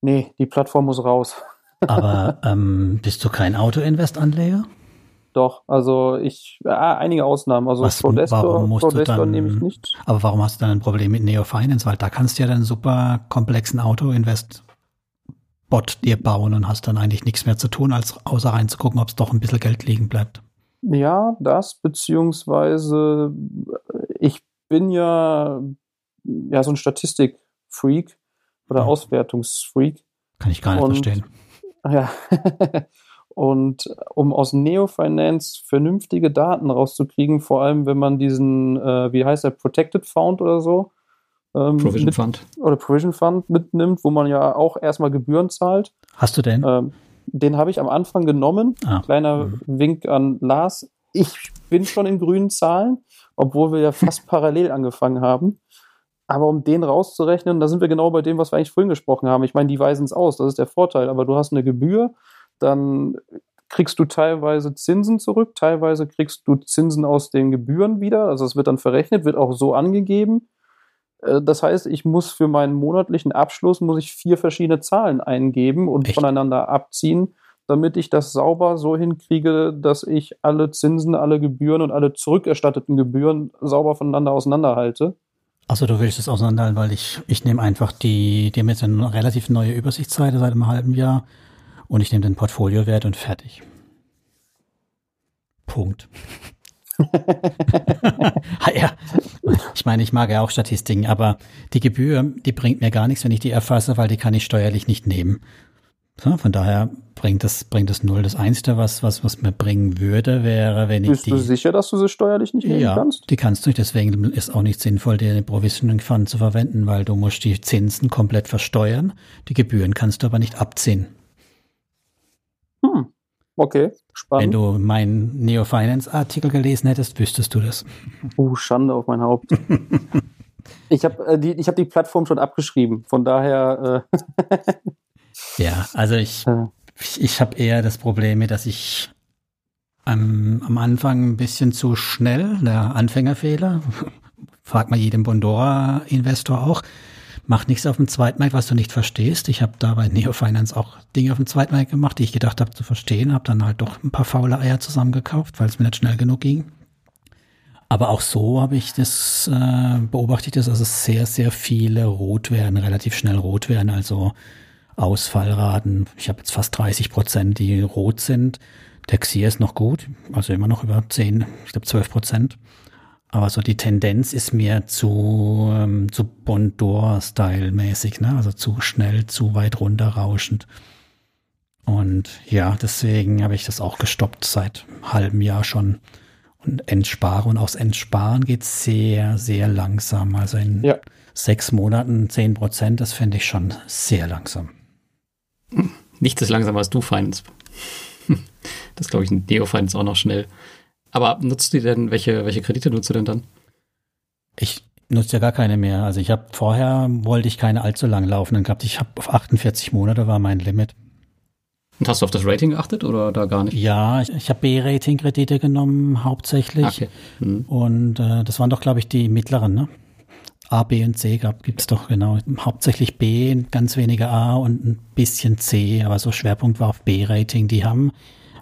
Nee, die Plattform muss raus. Aber ähm, bist du kein Auto-Invest-Anleger? Doch, also ich, ja, einige Ausnahmen. Also Was, warum musst Prodestor du dann, nehme ich nicht. Aber warum hast du dann ein Problem mit Neo Finance? Weil da kannst du ja dann super komplexen Auto-Invest-Bot dir bauen und hast dann eigentlich nichts mehr zu tun, als außer reinzugucken, ob es doch ein bisschen Geld liegen bleibt. Ja, das, beziehungsweise ich bin ja, ja so ein Statistik-Freak oder ja. Auswertungsfreak. Kann ich gar nicht und, verstehen. Ja. Und um aus Neofinance vernünftige Daten rauszukriegen, vor allem wenn man diesen, äh, wie heißt der, Protected Fund oder so, ähm, Provision mit, Fund. Oder Provision Fund mitnimmt, wo man ja auch erstmal Gebühren zahlt. Hast du den? Ähm, den habe ich am Anfang genommen. Ah. Kleiner mhm. Wink an Lars. Ich bin schon in grünen Zahlen, obwohl wir ja fast parallel angefangen haben. Aber um den rauszurechnen, da sind wir genau bei dem, was wir eigentlich vorhin gesprochen haben. Ich meine, die weisen es aus, das ist der Vorteil. Aber du hast eine Gebühr, dann kriegst du teilweise Zinsen zurück, teilweise kriegst du Zinsen aus den Gebühren wieder. Also es wird dann verrechnet, wird auch so angegeben. Äh, das heißt, ich muss für meinen monatlichen Abschluss muss ich vier verschiedene Zahlen eingeben und Echt? voneinander abziehen, damit ich das sauber so hinkriege, dass ich alle Zinsen, alle Gebühren und alle zurückerstatteten Gebühren sauber voneinander auseinanderhalte. Also du willst es auseinanderhalten, weil ich, ich nehme einfach die, die haben jetzt eine relativ neue Übersichtsseite seit einem halben Jahr und ich nehme den Portfoliowert und fertig. Punkt. ja, ich meine, ich mag ja auch Statistiken, aber die Gebühr, die bringt mir gar nichts, wenn ich die erfasse, weil die kann ich steuerlich nicht nehmen. So, von daher bringt das, bringt das null. Das Einzige, was, was, was mir bringen würde, wäre, wenn ich Bist die. Du sicher, dass du sie steuerlich nicht nehmen ja, kannst? die kannst du nicht. Deswegen ist auch nicht sinnvoll, den Provisioning Fund zu verwenden, weil du musst die Zinsen komplett versteuern. Die Gebühren kannst du aber nicht abziehen. Hm. Okay, spannend. Wenn du meinen Neo Finance Artikel gelesen hättest, wüsstest du das. Oh, Schande auf mein Haupt. ich habe äh, die, ich hab die Plattform schon abgeschrieben. Von daher. Äh Ja, also ich, ich, ich habe eher das Problem, dass ich am, am Anfang ein bisschen zu schnell, der Anfängerfehler, fragt mal jedem Bondora-Investor auch, mach nichts auf dem Zweitmarkt, was du nicht verstehst. Ich habe da bei Neofinance auch Dinge auf dem Zweitmarkt gemacht, die ich gedacht habe zu verstehen, habe dann halt doch ein paar faule Eier zusammengekauft, weil es mir nicht schnell genug ging. Aber auch so habe ich das, äh, beobachte ich das, dass es sehr, sehr viele rot werden, relativ schnell rot werden, also Ausfallraten. Ich habe jetzt fast 30 Prozent, die rot sind. Der Xier ist noch gut, also immer noch über 10, ich glaube 12 Prozent. Aber so die Tendenz ist mehr zu, ähm, zu Bondor-Style-mäßig, ne? Also zu schnell, zu weit runterrauschend. Und ja, deswegen habe ich das auch gestoppt seit halbem Jahr schon. Und Entsparen und aus Entsparen geht sehr, sehr langsam. Also in ja. sechs Monaten zehn Prozent, das fände ich schon sehr langsam. Nicht das langsamer als du, Finance. Das glaube ich, ein Neo-Finance auch noch schnell. Aber nutzt du denn, welche, welche Kredite nutzt du denn dann? Ich nutze ja gar keine mehr. Also ich habe vorher wollte ich keine allzu lang laufenden gehabt. Ich habe auf 48 Monate war mein Limit. Und hast du auf das Rating geachtet oder da gar nicht? Ja, ich, ich habe B-Rating-Kredite genommen hauptsächlich. Okay. Hm. Und äh, das waren doch, glaube ich, die mittleren, ne? A, B und C gab, gibt's doch genau. Hauptsächlich B, ganz wenige A und ein bisschen C, aber so Schwerpunkt war auf B-Rating. Die haben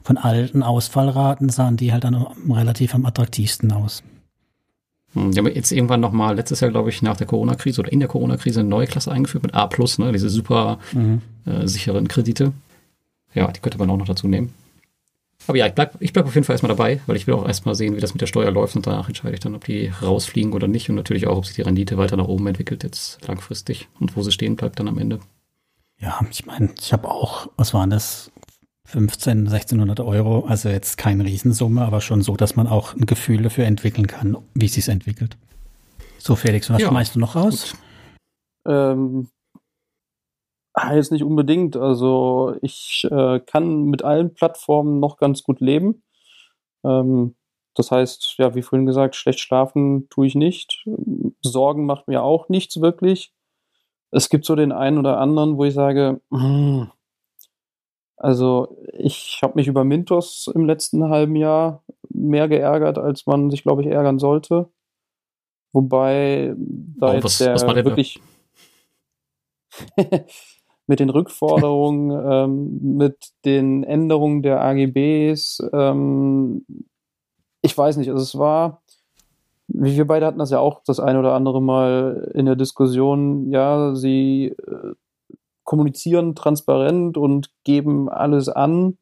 von alten Ausfallraten sahen die halt dann relativ am attraktivsten aus. Hm, die haben jetzt irgendwann nochmal letztes Jahr, glaube ich, nach der Corona-Krise oder in der Corona-Krise eine neue Klasse eingeführt mit A+, ne, diese super mhm. äh, sicheren Kredite. Ja, die könnte man auch noch dazu nehmen. Aber ja, ich bleib, ich bleib auf jeden Fall erstmal dabei, weil ich will auch erstmal sehen, wie das mit der Steuer läuft und danach entscheide ich dann, ob die rausfliegen oder nicht und natürlich auch, ob sich die Rendite weiter nach oben entwickelt jetzt langfristig und wo sie stehen bleibt dann am Ende. Ja, ich meine, ich habe auch, was waren das, 15, 1600 Euro, also jetzt keine Riesensumme, aber schon so, dass man auch ein Gefühl dafür entwickeln kann, wie es sich entwickelt. So, Felix, was ja, schmeißt du noch raus? Ähm, ah, jetzt nicht unbedingt. Also ich äh, kann mit allen Plattformen noch ganz gut leben. Ähm, das heißt, ja, wie vorhin gesagt, schlecht schlafen tue ich nicht. Sorgen macht mir auch nichts wirklich. Es gibt so den einen oder anderen, wo ich sage, hm, also ich habe mich über Mintos im letzten halben Jahr mehr geärgert, als man sich, glaube ich, ärgern sollte. Wobei da oh, jetzt was, der was wirklich mit den Rückforderungen, ähm, mit den Änderungen der AGBs, ähm, ich weiß nicht, also es war, wie wir beide hatten das ja auch das eine oder andere Mal in der Diskussion, ja, sie äh, kommunizieren transparent und geben alles an.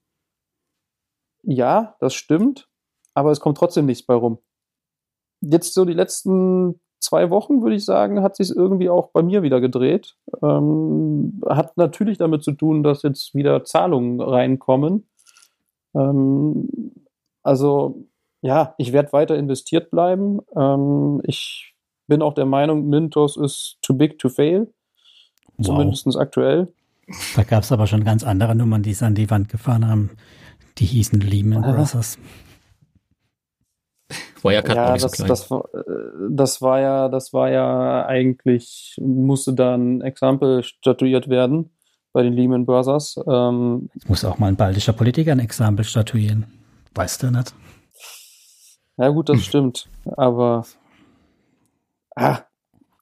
Ja, das stimmt, aber es kommt trotzdem nichts bei rum. Jetzt so die letzten zwei Wochen, würde ich sagen, hat sich irgendwie auch bei mir wieder gedreht. Ähm, hat natürlich damit zu tun, dass jetzt wieder Zahlungen reinkommen. Ähm, also ja, ich werde weiter investiert bleiben. Ähm, ich bin auch der Meinung, Mintos ist too big to fail. Wow. Zumindest aktuell. Da gab es aber schon ganz andere Nummern, die es an die Wand gefahren haben. Die hießen Lehman Brothers. Wirecard ja, das, so das, war, äh, das war ja, das war ja eigentlich, musste da ein Exempel statuiert werden bei den Lehman Brothers. Ähm, Jetzt muss auch mal ein baltischer Politiker ein Exempel statuieren. Weißt du nicht? Ja, gut, das hm. stimmt. Aber ah,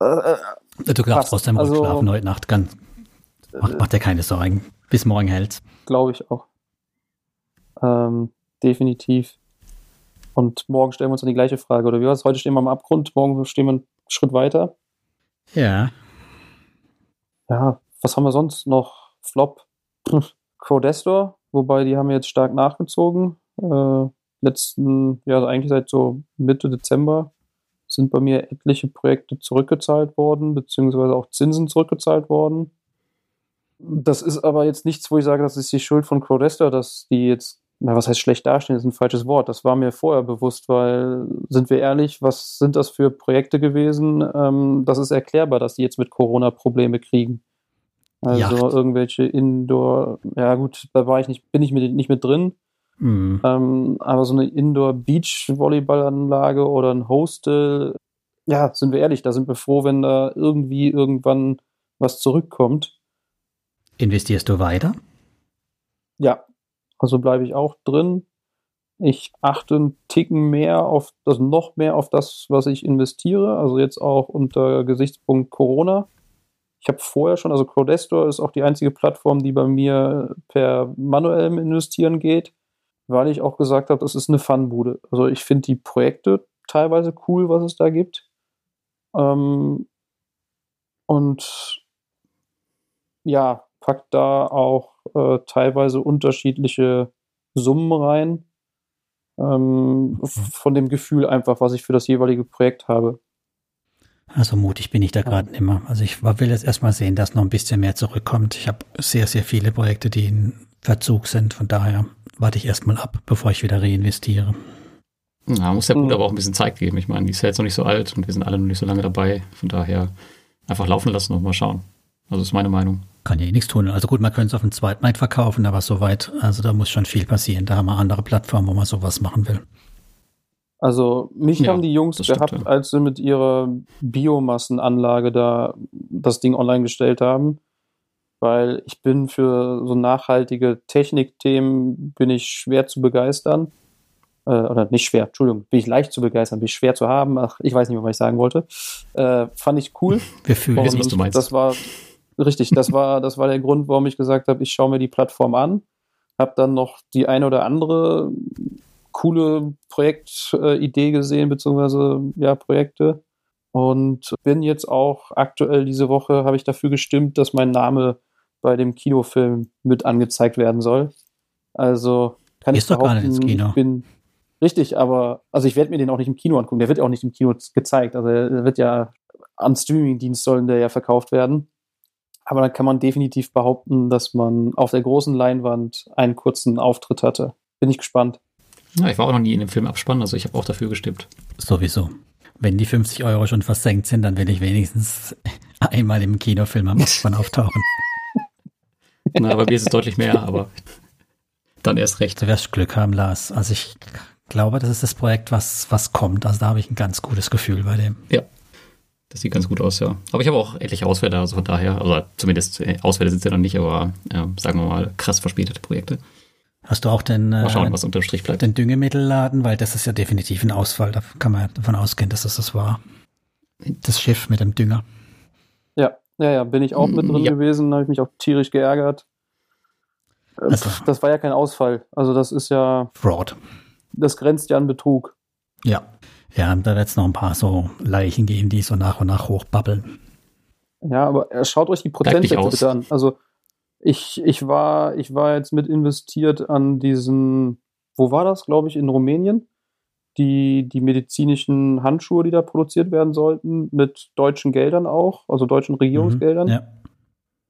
äh, Du darfst trotzdem also, schlafen heute Nacht. Ganz, mach, mach dir keine Sorgen. Bis morgen hält's. Glaube ich auch. Ähm, definitiv. Und morgen stellen wir uns dann die gleiche Frage. Oder wie war es? Heute stehen wir am Abgrund, morgen stehen wir einen Schritt weiter. Ja. Ja, was haben wir sonst noch? Flop. Crowdestor, wobei die haben jetzt stark nachgezogen. Äh, letzten, ja, eigentlich seit so Mitte Dezember sind bei mir etliche Projekte zurückgezahlt worden, beziehungsweise auch Zinsen zurückgezahlt worden. Das ist aber jetzt nichts, wo ich sage, das ist die Schuld von Crowdester, dass die jetzt, na, was heißt schlecht dastehen, ist ein falsches Wort. Das war mir vorher bewusst, weil, sind wir ehrlich, was sind das für Projekte gewesen? Ähm, das ist erklärbar, dass die jetzt mit Corona Probleme kriegen. Also Yacht. irgendwelche Indoor, ja gut, da war ich nicht, bin ich mit, nicht mit drin. Mhm. Ähm, aber so eine Indoor-Beach-Volleyballanlage oder ein Hostel, ja, sind wir ehrlich, da sind wir froh, wenn da irgendwie irgendwann was zurückkommt. Investierst du weiter? Ja, also bleibe ich auch drin. Ich achte einen Ticken mehr auf das, noch mehr auf das, was ich investiere. Also jetzt auch unter Gesichtspunkt Corona. Ich habe vorher schon, also Crowdestor ist auch die einzige Plattform, die bei mir per manuellem Investieren geht weil ich auch gesagt habe, das ist eine Funbude. Also ich finde die Projekte teilweise cool, was es da gibt. Ähm, und ja, packt da auch äh, teilweise unterschiedliche Summen rein. Ähm, mhm. von dem Gefühl einfach, was ich für das jeweilige Projekt habe. Also mutig bin ich da gerade nicht mehr. Also ich will jetzt erstmal sehen, dass noch ein bisschen mehr zurückkommt. Ich habe sehr, sehr viele Projekte, die in Verzug sind. Von daher warte ich erstmal ab, bevor ich wieder reinvestiere. Ja, muss der Bruder mhm. aber auch ein bisschen Zeit geben. Ich meine, die ist ja jetzt noch nicht so alt und wir sind alle noch nicht so lange dabei. Von daher einfach laufen lassen und mal schauen. Also ist meine Meinung. Kann ja eh nichts tun. Also gut, man könnte es auf dem Zweitmarkt verkaufen, aber soweit, also da muss schon viel passieren. Da haben wir andere Plattformen, wo man sowas machen will. Also mich ja, haben die Jungs gehabt, ja. als sie mit ihrer Biomassenanlage da das Ding online gestellt haben, weil ich bin für so nachhaltige Technikthemen bin ich schwer zu begeistern. Äh, oder nicht schwer, Entschuldigung, bin ich leicht zu begeistern, bin ich schwer zu haben. Ach, ich weiß nicht was ich sagen wollte. Äh, fand ich cool. Wir fühlen wissen, was du meinst. Das war richtig, das war, das war der Grund, warum ich gesagt habe, ich schaue mir die Plattform an, habe dann noch die eine oder andere coole Projektidee äh, gesehen, beziehungsweise ja, Projekte. Und bin jetzt auch aktuell diese Woche, habe ich dafür gestimmt, dass mein Name bei dem Kinofilm mit angezeigt werden soll. Also kann Ist ich doch gar nicht ins Kino. bin richtig, aber also ich werde mir den auch nicht im Kino angucken. Der wird auch nicht im Kino gezeigt. Also der wird ja am Streamingdienst sollen der ja verkauft werden. Aber dann kann man definitiv behaupten, dass man auf der großen Leinwand einen kurzen Auftritt hatte. Bin ich gespannt. Ja, ich war auch noch nie in dem Film abspannen, also ich habe auch dafür gestimmt. Sowieso. Wenn die 50 Euro schon versenkt sind, dann will ich wenigstens einmal im Kinofilm am Abspann auftauchen. Na, bei mir ist es deutlich mehr, aber dann erst recht. Du wirst Glück haben, Lars. Also ich glaube, das ist das Projekt, was, was kommt. Also da habe ich ein ganz gutes Gefühl bei dem. Ja. Das sieht ganz gut aus, ja. Aber ich habe auch etliche Ausfälle, also von daher, also zumindest äh, Ausfälle sind es ja noch nicht, aber äh, sagen wir mal krass verspätete Projekte. Hast du auch den, Mal schauen, äh, was unterm Strich bleibt. den Düngemittelladen, weil das ist ja definitiv ein Ausfall. Da kann man davon ausgehen, dass das das war. Das Schiff mit dem Dünger. Ja, ja, ja, bin ich auch mit drin ja. gewesen, habe ich mich auch tierisch geärgert. Äh, also, das war ja kein Ausfall. Also das ist ja. Fraud. Das grenzt ja an Betrug. Ja. Ja, da wird es noch ein paar so Leichen geben, die so nach und nach hochbabbeln. Ja, aber äh, schaut euch die Prozentsätze bitte an. Also ich, ich, war, ich war jetzt mit investiert an diesen, wo war das, glaube ich, in Rumänien? Die, die medizinischen Handschuhe, die da produziert werden sollten, mit deutschen Geldern auch, also deutschen Regierungsgeldern. Mhm, ja.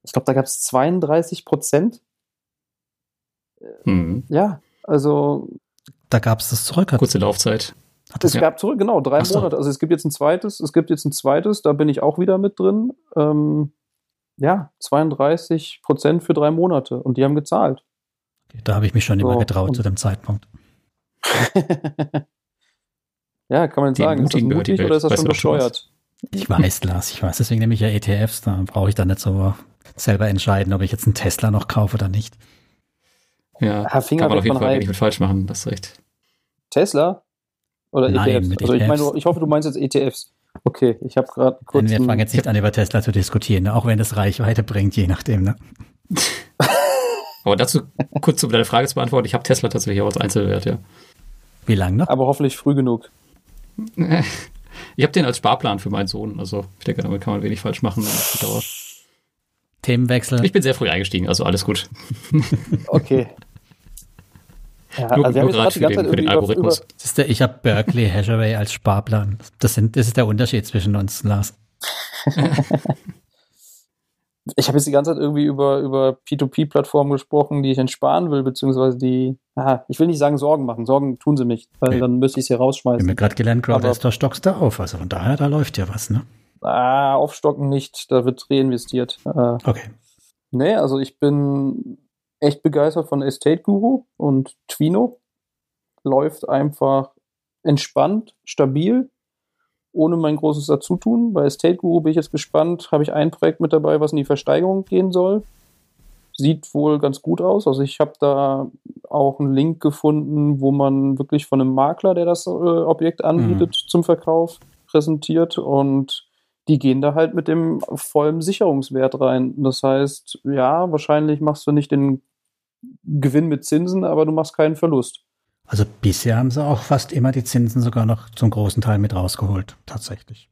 Ich glaube, da gab es 32 Prozent. Mhm. Ja, also. Da gab es das zurück. Kurze Laufzeit. Es ja. gab zurück, genau, drei so. Monate. Also es gibt jetzt ein zweites, es gibt jetzt ein zweites, da bin ich auch wieder mit drin. Ähm, ja, 32 Prozent für drei Monate und die haben gezahlt. Da habe ich mich schon so, immer getraut zu dem Zeitpunkt. ja, kann man sagen. Ist das mutig oder ist das schon bescheuert? Ich weiß, Lars, ich weiß. Deswegen nehme ich ja ETFs. Da brauche ich dann nicht so selber entscheiden, ob ich jetzt einen Tesla noch kaufe oder nicht. Ja, Herr Finger kann man auf jeden Fall nicht falsch machen, das ist recht. Tesla? Oder Nein, ETFs? also ich meine, ich hoffe, du meinst jetzt ETFs. Okay, ich habe gerade kurz. Wir fangen jetzt nicht an, über Tesla zu diskutieren, ne? auch wenn das Reichweite bringt, je nachdem. Ne? Aber dazu kurz um deine Frage zu beantworten, ich habe Tesla tatsächlich auch als Einzelwert, ja. Wie lange noch? Aber hoffentlich früh genug. Ich habe den als Sparplan für meinen Sohn, also ich denke, damit kann man wenig falsch machen. Themenwechsel. Ich bin sehr früh eingestiegen, also alles gut. Okay. Ja, nur, also nur gerade für, den, für den Algorithmus. Über, ich habe Berkeley Hathaway als Sparplan. Das, sind, das ist der Unterschied zwischen uns, Lars. ich habe jetzt die ganze Zeit irgendwie über, über P2P-Plattformen gesprochen, die ich entsparen will, beziehungsweise die, aha, ich will nicht sagen Sorgen machen. Sorgen tun sie nicht, weil okay. dann müsste ich sie rausschmeißen. Ich habe mir gerade gelernt, Crowdester stockst da auf. Also von daher, da läuft ja was, ne? Ah, aufstocken nicht, da wird reinvestiert. Äh, okay. Nee, also ich bin echt begeistert von Estate Guru und Twino. Läuft einfach entspannt, stabil, ohne mein großes Dazutun. Bei Estate Guru bin ich jetzt gespannt. Habe ich ein Projekt mit dabei, was in die Versteigerung gehen soll. Sieht wohl ganz gut aus. Also ich habe da auch einen Link gefunden, wo man wirklich von einem Makler, der das äh, Objekt anbietet, mhm. zum Verkauf präsentiert und die gehen da halt mit dem vollen Sicherungswert rein. Das heißt, ja, wahrscheinlich machst du nicht den Gewinn mit Zinsen, aber du machst keinen Verlust. Also bisher haben sie auch fast immer die Zinsen sogar noch zum großen Teil mit rausgeholt, tatsächlich.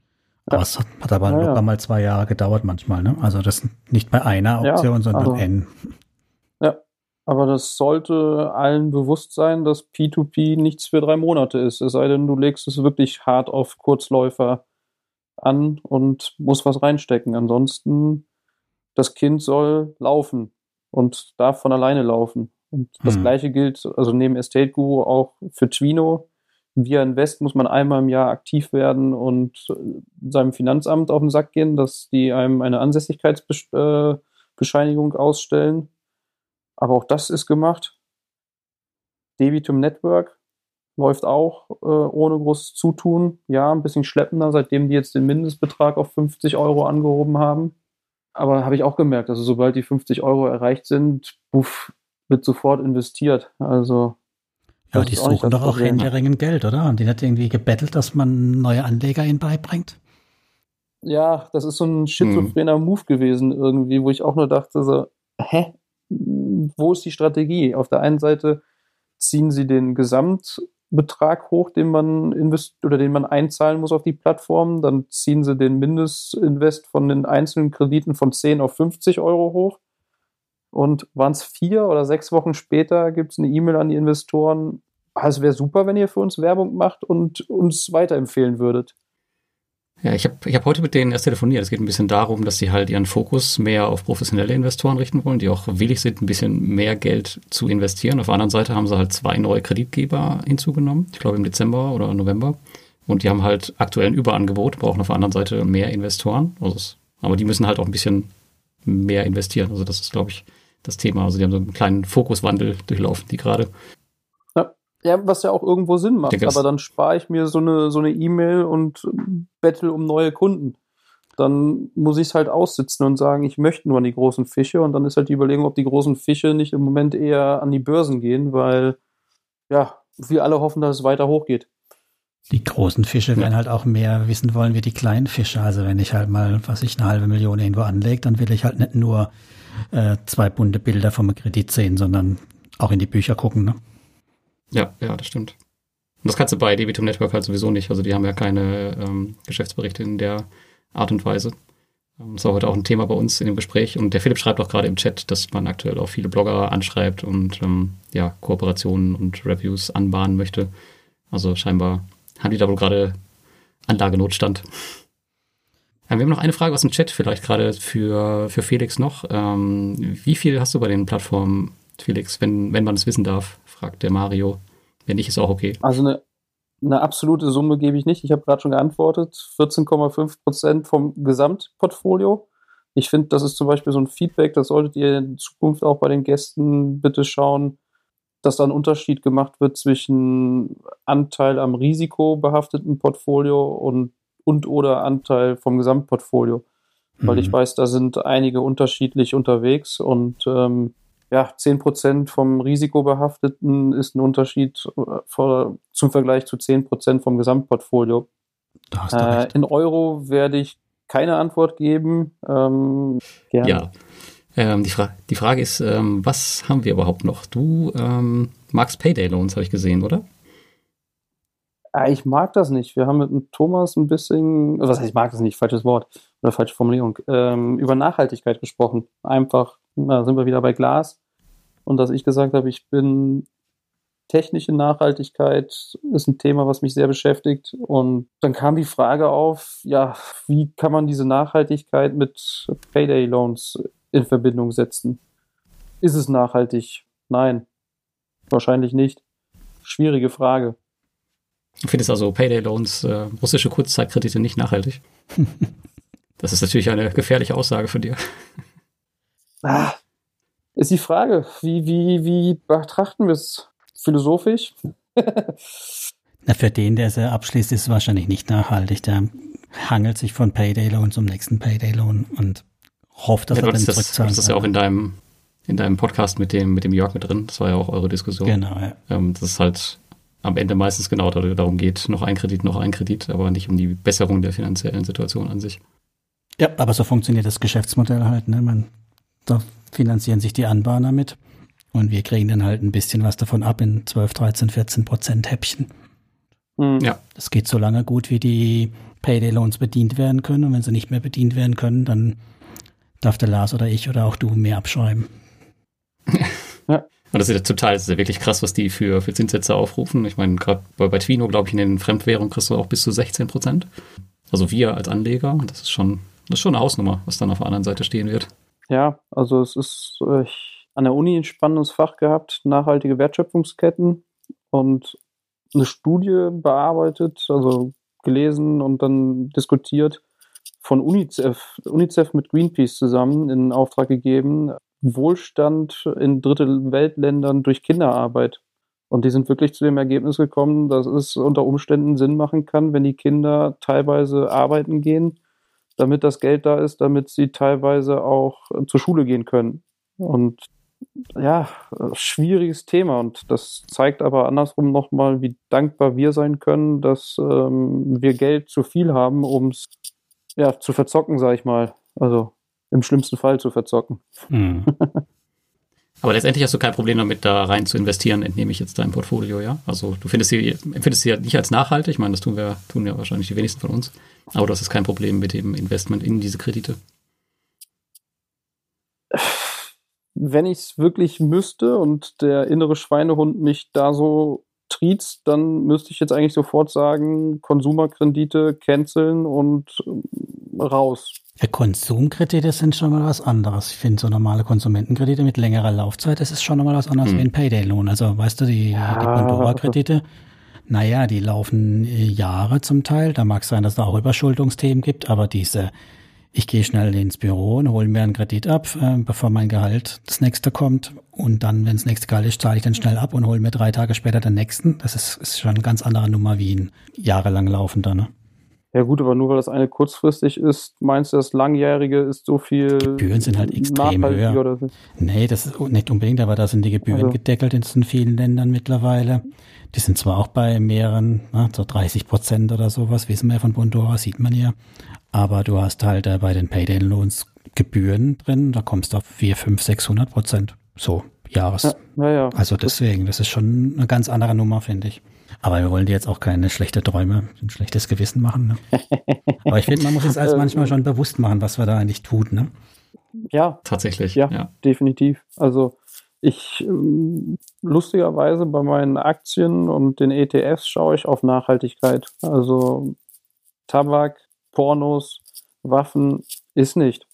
Ja. Aber es hat, hat aber ja, locker ja. mal zwei Jahre gedauert manchmal, ne? Also das nicht bei einer Option, sondern also, N. Ja, aber das sollte allen bewusst sein, dass P2P nichts für drei Monate ist. Es sei denn, du legst es wirklich hart auf Kurzläufer an und musst was reinstecken. Ansonsten, das Kind soll laufen und darf von alleine laufen. Und das hm. gleiche gilt, also neben Estate Guru auch für Twino. Via Invest muss man einmal im Jahr aktiv werden und seinem Finanzamt auf den Sack gehen, dass die einem eine Ansässigkeitsbescheinigung ausstellen. Aber auch das ist gemacht. Debitum Network läuft auch äh, ohne großes Zutun. Ja, ein bisschen schleppender, seitdem die jetzt den Mindestbetrag auf 50 Euro angehoben haben. Aber habe ich auch gemerkt, also sobald die 50 Euro erreicht sind, buff, wird sofort investiert. Also ja, die suchen doch auch händeringend Geld, oder? Haben die nicht irgendwie gebettelt, dass man neue Anleger ihnen beibringt? Ja, das ist so ein schizophrener hm. Move gewesen irgendwie, wo ich auch nur dachte so, hä? Wo ist die Strategie? Auf der einen Seite ziehen sie den Gesamtbetrag hoch, den man invest oder den man einzahlen muss auf die Plattform, dann ziehen sie den Mindestinvest von den einzelnen Krediten von 10 auf 50 Euro hoch und waren es vier oder sechs Wochen später, gibt es eine E-Mail an die Investoren. Ah, es wäre super, wenn ihr für uns Werbung macht und uns weiterempfehlen würdet. Ja, ich habe ich hab heute mit denen erst telefoniert. Es geht ein bisschen darum, dass sie halt ihren Fokus mehr auf professionelle Investoren richten wollen, die auch willig sind, ein bisschen mehr Geld zu investieren. Auf der anderen Seite haben sie halt zwei neue Kreditgeber hinzugenommen, ich glaube im Dezember oder November. Und die haben halt aktuell ein Überangebot, brauchen auf der anderen Seite mehr Investoren. Also es, aber die müssen halt auch ein bisschen mehr investieren. Also das ist, glaube ich, das Thema. Also die haben so einen kleinen Fokuswandel durchlaufen, die gerade. Ja. was ja auch irgendwo Sinn macht. Denke, aber dann spare ich mir so eine so eine E-Mail und bettel um neue Kunden. Dann muss ich es halt aussitzen und sagen, ich möchte nur an die großen Fische. Und dann ist halt die Überlegung, ob die großen Fische nicht im Moment eher an die Börsen gehen, weil ja, wir alle hoffen, dass es weiter hochgeht. Die großen Fische werden halt auch mehr wissen wollen wie die kleinen Fische. Also wenn ich halt mal, was ich, eine halbe Million irgendwo anlege, dann will ich halt nicht nur äh, zwei bunte Bilder vom Kredit sehen, sondern auch in die Bücher gucken. Ne? Ja, ja, das stimmt. Und das kannst du bei Debitum Network halt sowieso nicht. Also die haben ja keine ähm, Geschäftsberichte in der Art und Weise. Ähm, das war heute auch ein Thema bei uns in dem Gespräch. Und der Philipp schreibt auch gerade im Chat, dass man aktuell auch viele Blogger anschreibt und ähm, ja, Kooperationen und Reviews anbahnen möchte. Also scheinbar haben die da wohl gerade Anlagenotstand. Wir haben noch eine Frage aus dem Chat, vielleicht gerade für, für Felix noch. Ähm, wie viel hast du bei den Plattformen, Felix, wenn, wenn man es wissen darf, fragt der Mario. Wenn nicht, ist auch okay. Also eine, eine absolute Summe gebe ich nicht. Ich habe gerade schon geantwortet. 14,5 Prozent vom Gesamtportfolio. Ich finde, das ist zum Beispiel so ein Feedback, das solltet ihr in Zukunft auch bei den Gästen bitte schauen, dass da ein Unterschied gemacht wird zwischen Anteil am risikobehafteten Portfolio und und oder Anteil vom Gesamtportfolio. Weil mhm. ich weiß, da sind einige unterschiedlich unterwegs und ähm, ja, 10% vom Risikobehafteten ist ein Unterschied äh, vor, zum Vergleich zu 10% vom Gesamtportfolio. Äh, in Euro werde ich keine Antwort geben. Ähm, gerne. Ja. Ähm, die, Fra die Frage ist, ähm, was haben wir überhaupt noch? Du ähm, magst Payday Loans, habe ich gesehen, oder? Ich mag das nicht. Wir haben mit Thomas ein bisschen, was heißt, ich mag das nicht, falsches Wort oder falsche Formulierung, ähm, über Nachhaltigkeit gesprochen. Einfach, da sind wir wieder bei Glas. Und dass ich gesagt habe, ich bin technische Nachhaltigkeit ist ein Thema, was mich sehr beschäftigt. Und dann kam die Frage auf, ja, wie kann man diese Nachhaltigkeit mit Payday Loans in Verbindung setzen? Ist es nachhaltig? Nein, wahrscheinlich nicht. Schwierige Frage. Du findest also Payday Loans, äh, russische Kurzzeitkredite nicht nachhaltig? das ist natürlich eine gefährliche Aussage von dir. Ah, ist die Frage, wie, wie, wie betrachten wir es philosophisch? Na, für den, der sie abschließt, ist es wahrscheinlich nicht nachhaltig. Der hangelt sich von Payday Loan zum nächsten Payday Loan und hofft, dass ja, er dann zurückzahlen Das ist ja auch in deinem, in deinem Podcast mit dem, mit dem Jörg mit drin. Das war ja auch eure Diskussion. Genau, ja. Ähm, das ist halt am Ende meistens genau darum geht, noch ein Kredit, noch ein Kredit, aber nicht um die Besserung der finanziellen Situation an sich. Ja, aber so funktioniert das Geschäftsmodell halt. Ne? Man, da finanzieren sich die Anbahner mit Und wir kriegen dann halt ein bisschen was davon ab in 12, 13, 14 Prozent Häppchen. Mhm. Ja. Das geht so lange gut, wie die Payday Loans bedient werden können. Und wenn sie nicht mehr bedient werden können, dann darf der Lars oder ich oder auch du mehr abschreiben. Und das ist ja total, das ist ja wirklich krass, was die für, für Zinssätze aufrufen. Ich meine, gerade bei, bei Twino, glaube ich, in den Fremdwährungen kriegst du auch bis zu 16 Prozent. Also wir als Anleger, und das ist schon, das ist schon eine Hausnummer, was dann auf der anderen Seite stehen wird. Ja, also es ist äh, an der Uni ein spannendes Fach gehabt, nachhaltige Wertschöpfungsketten und eine Studie bearbeitet, also gelesen und dann diskutiert von UNICEF, UNICEF mit Greenpeace zusammen in Auftrag gegeben, Wohlstand in Dritte Weltländern durch Kinderarbeit. Und die sind wirklich zu dem Ergebnis gekommen, dass es unter Umständen Sinn machen kann, wenn die Kinder teilweise arbeiten gehen, damit das Geld da ist, damit sie teilweise auch zur Schule gehen können. Und ja, schwieriges Thema. Und das zeigt aber andersrum nochmal, wie dankbar wir sein können, dass ähm, wir Geld zu viel haben, um es ja, zu verzocken, sag ich mal. Also im schlimmsten Fall zu verzocken. Hm. Aber letztendlich hast du kein Problem damit, da rein zu investieren, entnehme ich jetzt dein Portfolio, ja? Also du findest sie, empfindest sie ja nicht als nachhaltig, ich meine, das tun wir, tun ja wahrscheinlich die wenigsten von uns. Aber du hast jetzt kein Problem mit dem Investment in diese Kredite. Wenn ich es wirklich müsste und der innere Schweinehund mich da so triezt, dann müsste ich jetzt eigentlich sofort sagen, Konsumerkredite canceln und äh, raus. Ja, Konsumkredite sind schon mal was anderes. Ich finde so normale Konsumentenkredite mit längerer Laufzeit, das ist schon mal was anderes Hm. wie ein Payday-Loan. Also weißt du, die, Ja, die Pandora-Kredite, naja, die laufen äh, Jahre zum Teil. Da mag sein, dass es da auch Überschuldungsthemen gibt, aber diese, ich gehe schnell ins Büro und hole mir einen Kredit ab, äh, bevor mein Gehalt das nächste kommt. Und dann, wenn das nächste Gehalt ist, zahle ich dann schnell ab und hole mir drei Tage später den nächsten. Das ist, ist schon eine ganz andere Nummer wie ein jahrelang laufender. Ne? Ja gut, aber nur weil das eine kurzfristig ist, meinst du, das Langjährige ist so viel Gebühren sind halt extrem höher. oder so? Nee, das ist nicht unbedingt, aber da sind die Gebühren Also- gedeckelt in in vielen Ländern mittlerweile. Die sind zwar auch bei mehreren, na, so 30 Prozent oder sowas, wissen wir ja von Bondora, sieht man ja. Aber du hast halt äh, bei den Payday-Loans Gebühren drin, da kommst du auf 4, 5, 600 Prozent. So, Jahres. Ja, ja, ja. Also deswegen, das ist schon eine ganz andere Nummer, finde ich. Aber wir wollen dir jetzt auch keine schlechte Träume, ein schlechtes Gewissen machen. Ne? Aber ich finde, man muss uns als manchmal schon bewusst machen, was wir da eigentlich tun. Ne? ja, Tatsächlich. Ja. ja. definitiv. Also ich ähm, lustigerweise bei meinen Aktien und den ETFs schaue ich auf Nachhaltigkeit. Also Tabak, Pornos, Waffen ist nicht.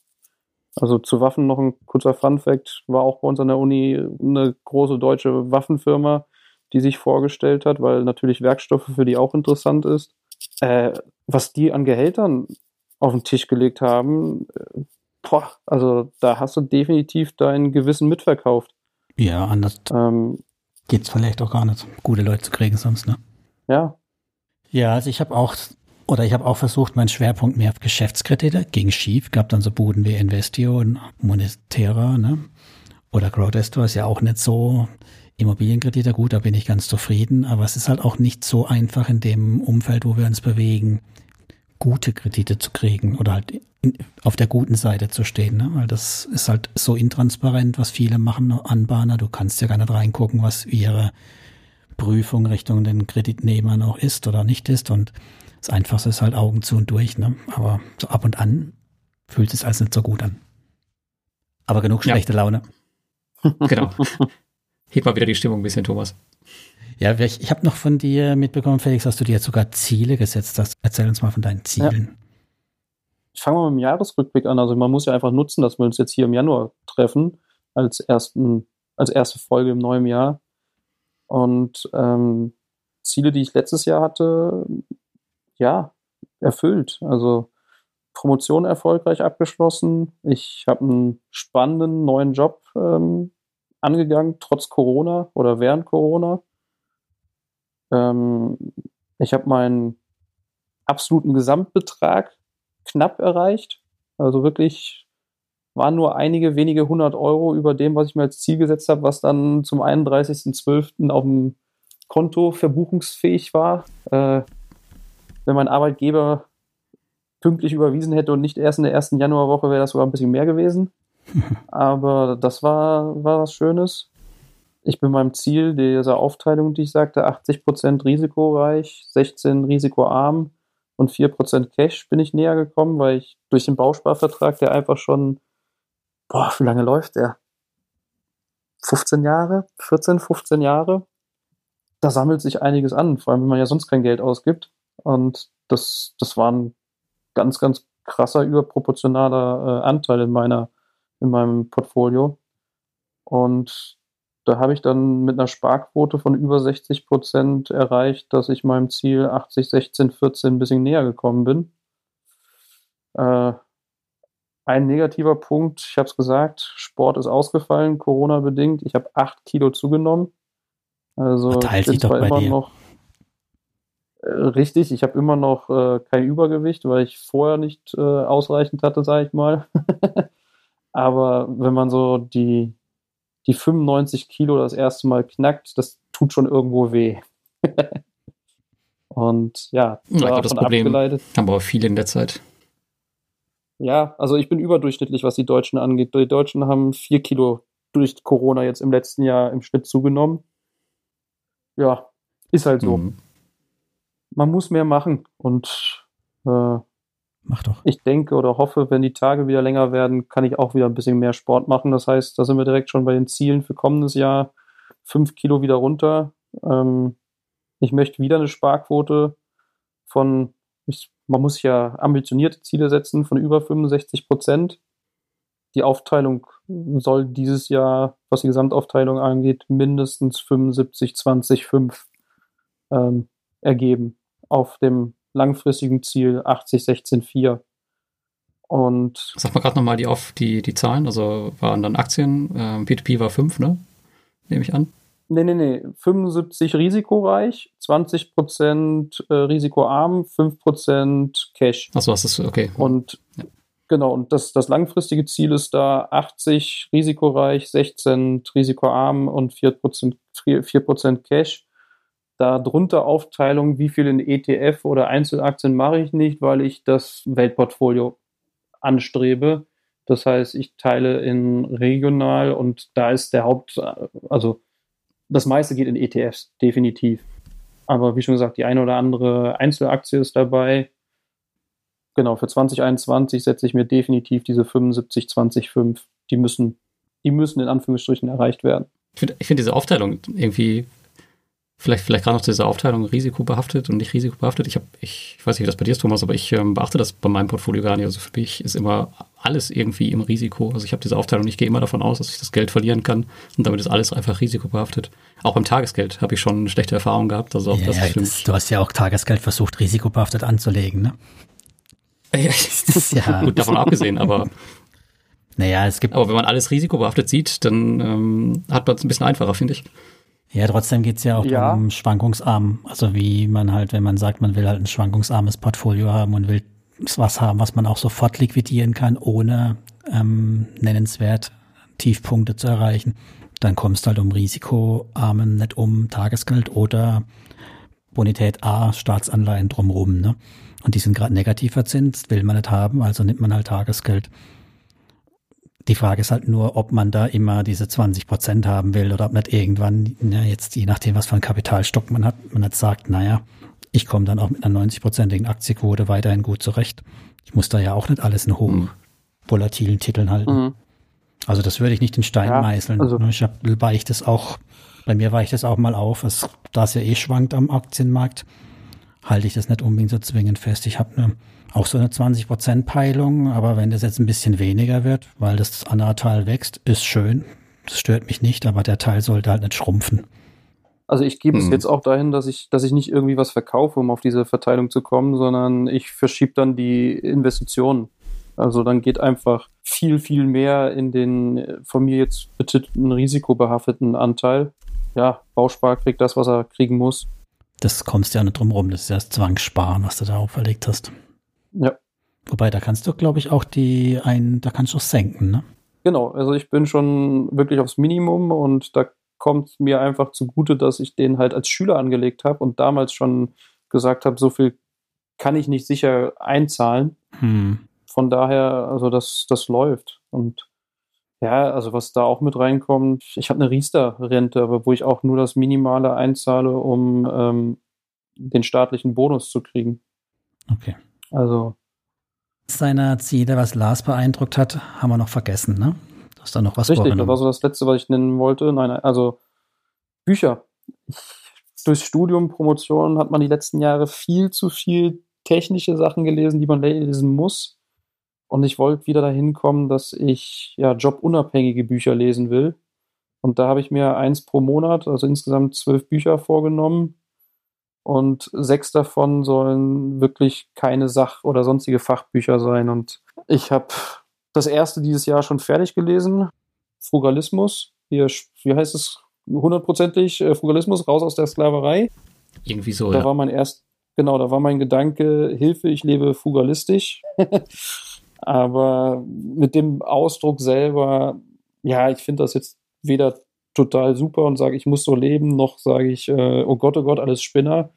Also zu Waffen noch ein kurzer Fun-Fact, war auch bei uns an der Uni eine große deutsche Waffenfirma, die sich vorgestellt hat, weil natürlich Werkstoffe für die auch interessant ist. Äh, was die an Gehältern auf den Tisch gelegt haben, äh, boah, also da hast du definitiv dein Gewissen mitverkauft. Ja, anders Ähm, geht's vielleicht auch gar nicht, gute Leute zu kriegen sonst. Ne? ja, Ja, also ich habe auch, oder ich habe auch versucht, meinen Schwerpunkt mehr auf Geschäftskredite ging schief. Gab dann so Buden wie Investio und Monetera, ne? Oder Crowdestor ist ja auch nicht so. Immobilienkredite, gut, da bin ich ganz zufrieden, aber es ist halt auch nicht so einfach in dem Umfeld, wo wir uns bewegen, gute Kredite zu kriegen oder halt in, auf der guten Seite zu stehen, ne? weil das ist halt so intransparent, was viele machen, Anbahner. Du kannst ja gar nicht reingucken, was ihre Prüfung Richtung den Kreditnehmern auch ist oder nicht ist. Und das Einfachste ist halt Augen zu und durch. Ne? Aber so ab und an fühlt es als nicht so gut an. Aber genug Ja. schlechte Laune. Genau. Heb mal wieder die Stimmung ein bisschen, Thomas. Ja, ich, ich habe noch von dir mitbekommen, Felix, dass du dir jetzt sogar Ziele gesetzt hast. Erzähl uns mal von deinen Zielen. ich fange mal mit dem Jahresrückblick an. Also man muss ja einfach nutzen, dass wir uns jetzt hier im Januar treffen, als, ersten, als erste Folge im neuen Jahr. Und ähm, Ziele, die ich letztes Jahr hatte, ja, erfüllt. Also Promotion erfolgreich abgeschlossen. Ich habe einen spannenden neuen Job ähm, angegangen, trotz Corona oder während Corona. Ähm, ich habe meinen absoluten Gesamtbetrag knapp erreicht. Also wirklich waren nur einige wenige hundert Euro über dem, was ich mir als Ziel gesetzt habe, was dann zum 31.12. auf dem Konto verbuchungsfähig war. Äh, wenn mein Arbeitgeber pünktlich überwiesen hätte und nicht erst in der ersten Januarwoche, wäre das sogar ein bisschen mehr gewesen. Aber das war, war was Schönes. ich bin meinem Ziel dieser Aufteilung, die ich sagte, 80% risikoreich, 16% risikoarm und 4% Cash bin ich näher gekommen, weil ich durch den Bausparvertrag, der einfach schon, boah, wie lange läuft der? 15 Jahre, 14, 15 Jahre. Da sammelt sich einiges an, vor allem wenn man ja sonst kein Geld ausgibt. Und das, das war ein ganz, ganz krasser, überproportionaler äh, Anteil in meiner, in meinem Portfolio. Und da habe ich dann mit einer Sparquote von über 60 Prozent erreicht, dass ich meinem Ziel 80, 16, 14 ein bisschen näher gekommen bin. Äh, ein negativer Punkt, ich habe es gesagt, Sport ist ausgefallen, Corona-bedingt. Ich habe acht Kilo zugenommen. Also ich bin zwar immer dir. noch äh, richtig, ich habe immer noch äh, kein Übergewicht, weil ich vorher nicht äh, ausreichend hatte, sage ich mal. Aber wenn man so die, die 95 Kilo das erste Mal knackt, das tut schon irgendwo weh. Und ja, ja das Problem abgeleitet. haben aber viele in der Zeit. Ja, also ich bin überdurchschnittlich, was die Deutschen angeht. Die Deutschen haben vier Kilo durch Corona jetzt im letzten Jahr im Schnitt zugenommen. Ja, ist halt so. Mhm. Man muss mehr machen und äh, Mach doch. Ich denke oder hoffe, wenn die Tage wieder länger werden, kann ich auch wieder ein bisschen mehr Sport machen. Das heißt, da sind wir direkt schon bei den Zielen für kommendes Jahr. Fünf Kilo wieder runter. Ähm, ich möchte wieder eine Sparquote von, ich, man muss ja ambitionierte Ziele setzen, von über 65 Prozent. Die Aufteilung soll dieses Jahr, was die Gesamtaufteilung angeht, mindestens 75, 20, 5 ähm, ergeben auf dem langfristigen Ziel 80, 16, 4. Und Sag mal gerade nochmal die, auf, die, die Zahlen, also waren dann Aktien, ähm, P2P war 5, ne? Nehme ich an. Nee, nee, nee. 75 risikoreich, 20% äh, risikoarm, 5% Cash. Achso, das ist okay. Und ja. genau, und das, das langfristige Ziel ist da 80 risikoreich, 16 risikoarm und 4%, 4 Cash. Darunter Aufteilung, wie viel in ETF oder Einzelaktien mache ich nicht, weil ich das Weltportfolio anstrebe. Das heißt, ich teile in regional und da ist der Haupt, also das meiste geht in ETFs, definitiv. Aber wie schon gesagt, die eine oder andere Einzelaktie ist dabei. Genau, für 2021 setze ich mir definitiv diese 75, 20, 5. Die müssen, die müssen in Anführungsstrichen erreicht werden. Ich finde find diese Aufteilung irgendwie Vielleicht, vielleicht gerade noch zu dieser Aufteilung risikobehaftet und nicht risikobehaftet. Ich habe, ich, ich weiß nicht, wie das bei dir ist, Thomas, aber ich ähm, beachte das bei meinem Portfolio gar nicht. Also für mich ist immer alles irgendwie im Risiko. Also ich habe diese Aufteilung, ich gehe immer davon aus, dass ich das Geld verlieren kann und damit ist alles einfach risikobehaftet. Auch beim Tagesgeld habe ich schon eine schlechte Erfahrung gehabt. Also auch ja, das ja, das, du hast ja auch Tagesgeld versucht, risikobehaftet anzulegen, ne? Ja, ja. gut, davon abgesehen, aber naja, es gibt. Aber wenn man alles risikobehaftet sieht, dann ähm, hat man es ein bisschen einfacher, finde ich. Ja, trotzdem geht's ja auch ja. um schwankungsarm. Also wie man halt, wenn man sagt, man will halt ein schwankungsarmes Portfolio haben und will was haben, was man auch sofort liquidieren kann, ohne ähm, nennenswert Tiefpunkte zu erreichen, dann kommst du halt um risikoarmen, nicht um Tagesgeld oder Bonität A, Staatsanleihen drumrum. Ne? Und die sind gerade negativ verzinst, will man nicht haben, also nimmt man halt Tagesgeld. Die Frage ist halt nur, ob man da immer diese 20 Prozent haben will oder ob nicht irgendwann, ja, jetzt je nachdem, was für einen Kapitalstock man hat, man jetzt sagt, naja, ich komme dann auch mit einer 90-prozentigen Aktienquote weiterhin gut zurecht. Ich muss da ja auch nicht alles in hoch volatilen Titeln halten. Mhm. Also das würde ich nicht in Stein ja, meißeln. Also ich hab, weiche das auch, bei mir weicht das auch mal auf, es, da es ja eh schwankt am Aktienmarkt, halte ich das nicht unbedingt so zwingend fest. Ich habe eine auch so eine 20%-Peilung, aber wenn das jetzt ein bisschen weniger wird, weil das andere Teil wächst, ist schön. Das stört mich nicht, aber der Teil sollte halt nicht schrumpfen. Also ich gebe hm. es jetzt auch dahin, dass ich, dass ich nicht irgendwie was verkaufe, um auf diese Verteilung zu kommen, sondern ich verschiebe dann die Investitionen. Also dann geht einfach viel, viel mehr in den von mir jetzt betitelten risikobehafteten Anteil. Ja, Bauspar kriegt das, was er kriegen muss. Das kommst ja nicht drum rum, das ist ja das Zwangssparen, was du da auferlegt hast. Ja. Wobei, da kannst du, glaube ich, auch die ein, da kannst du senken, ne? Genau, also ich bin schon wirklich aufs Minimum und da kommt mir einfach zugute, dass ich den halt als Schüler angelegt habe und damals schon gesagt habe, so viel kann ich nicht sicher einzahlen. Hm. Von daher, also das, das läuft. Und Ja, also was da auch mit reinkommt, ich habe eine Riester-Rente, aber wo ich auch nur das Minimale einzahle, um ähm, den staatlichen Bonus zu kriegen. Okay. Also. Seiner Ziele, was Lars beeindruckt hat, haben wir noch vergessen, ne? Du hast da noch was Richtig, das war so das Letzte, was ich nennen wollte. Nein, also Bücher. Durchs Studium, Promotion hat man die letzten Jahre viel zu viel technische Sachen gelesen, die man lesen muss. Und ich wollte wieder dahin kommen, dass ich ja jobunabhängige Bücher lesen will. Und da habe ich mir eins pro Monat, also insgesamt zwölf Bücher vorgenommen. Und sechs davon sollen wirklich keine Sach- oder sonstige Fachbücher sein. Und ich habe das erste dieses Jahr schon fertig gelesen. Frugalismus. Hier, wie heißt es? Hundertprozentig äh, Frugalismus, raus aus der Sklaverei. Irgendwie so, da ja. war mein erst, genau, da war mein Gedanke, Hilfe, ich lebe frugalistisch. Aber mit dem Ausdruck selber, ja, ich finde das jetzt weder total super und sage, ich muss so leben, noch sage ich, äh, oh Gott, oh Gott, alles Spinner.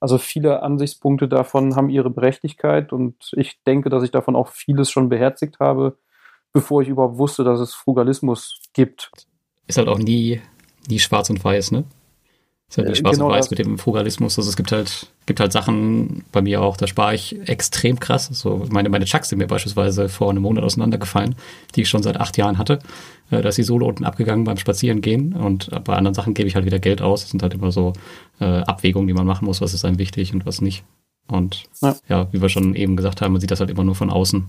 Also viele Ansichtspunkte davon haben ihre Berechtigkeit und ich denke, dass ich davon auch vieles schon beherzigt habe, bevor ich überhaupt wusste, dass es Frugalismus gibt. Ist halt auch nie, nie schwarz und weiß, ne? Ist halt nie schwarz genau und weiß das. mit dem Frugalismus. Also es gibt halt, gibt halt Sachen bei mir auch, da spare ich extrem krass. So meine, meine Chucks sind mir beispielsweise vor einem Monat auseinandergefallen, die ich schon seit acht Jahren hatte. Äh, Da ist die Sohle unten abgegangen beim Spazierengehen und bei anderen Sachen gebe ich halt wieder Geld aus. Das sind halt immer so äh, Abwägungen, die man machen muss, was ist einem wichtig und was nicht. Und Ja. ja, wie wir schon eben gesagt haben, man sieht das halt immer nur von außen.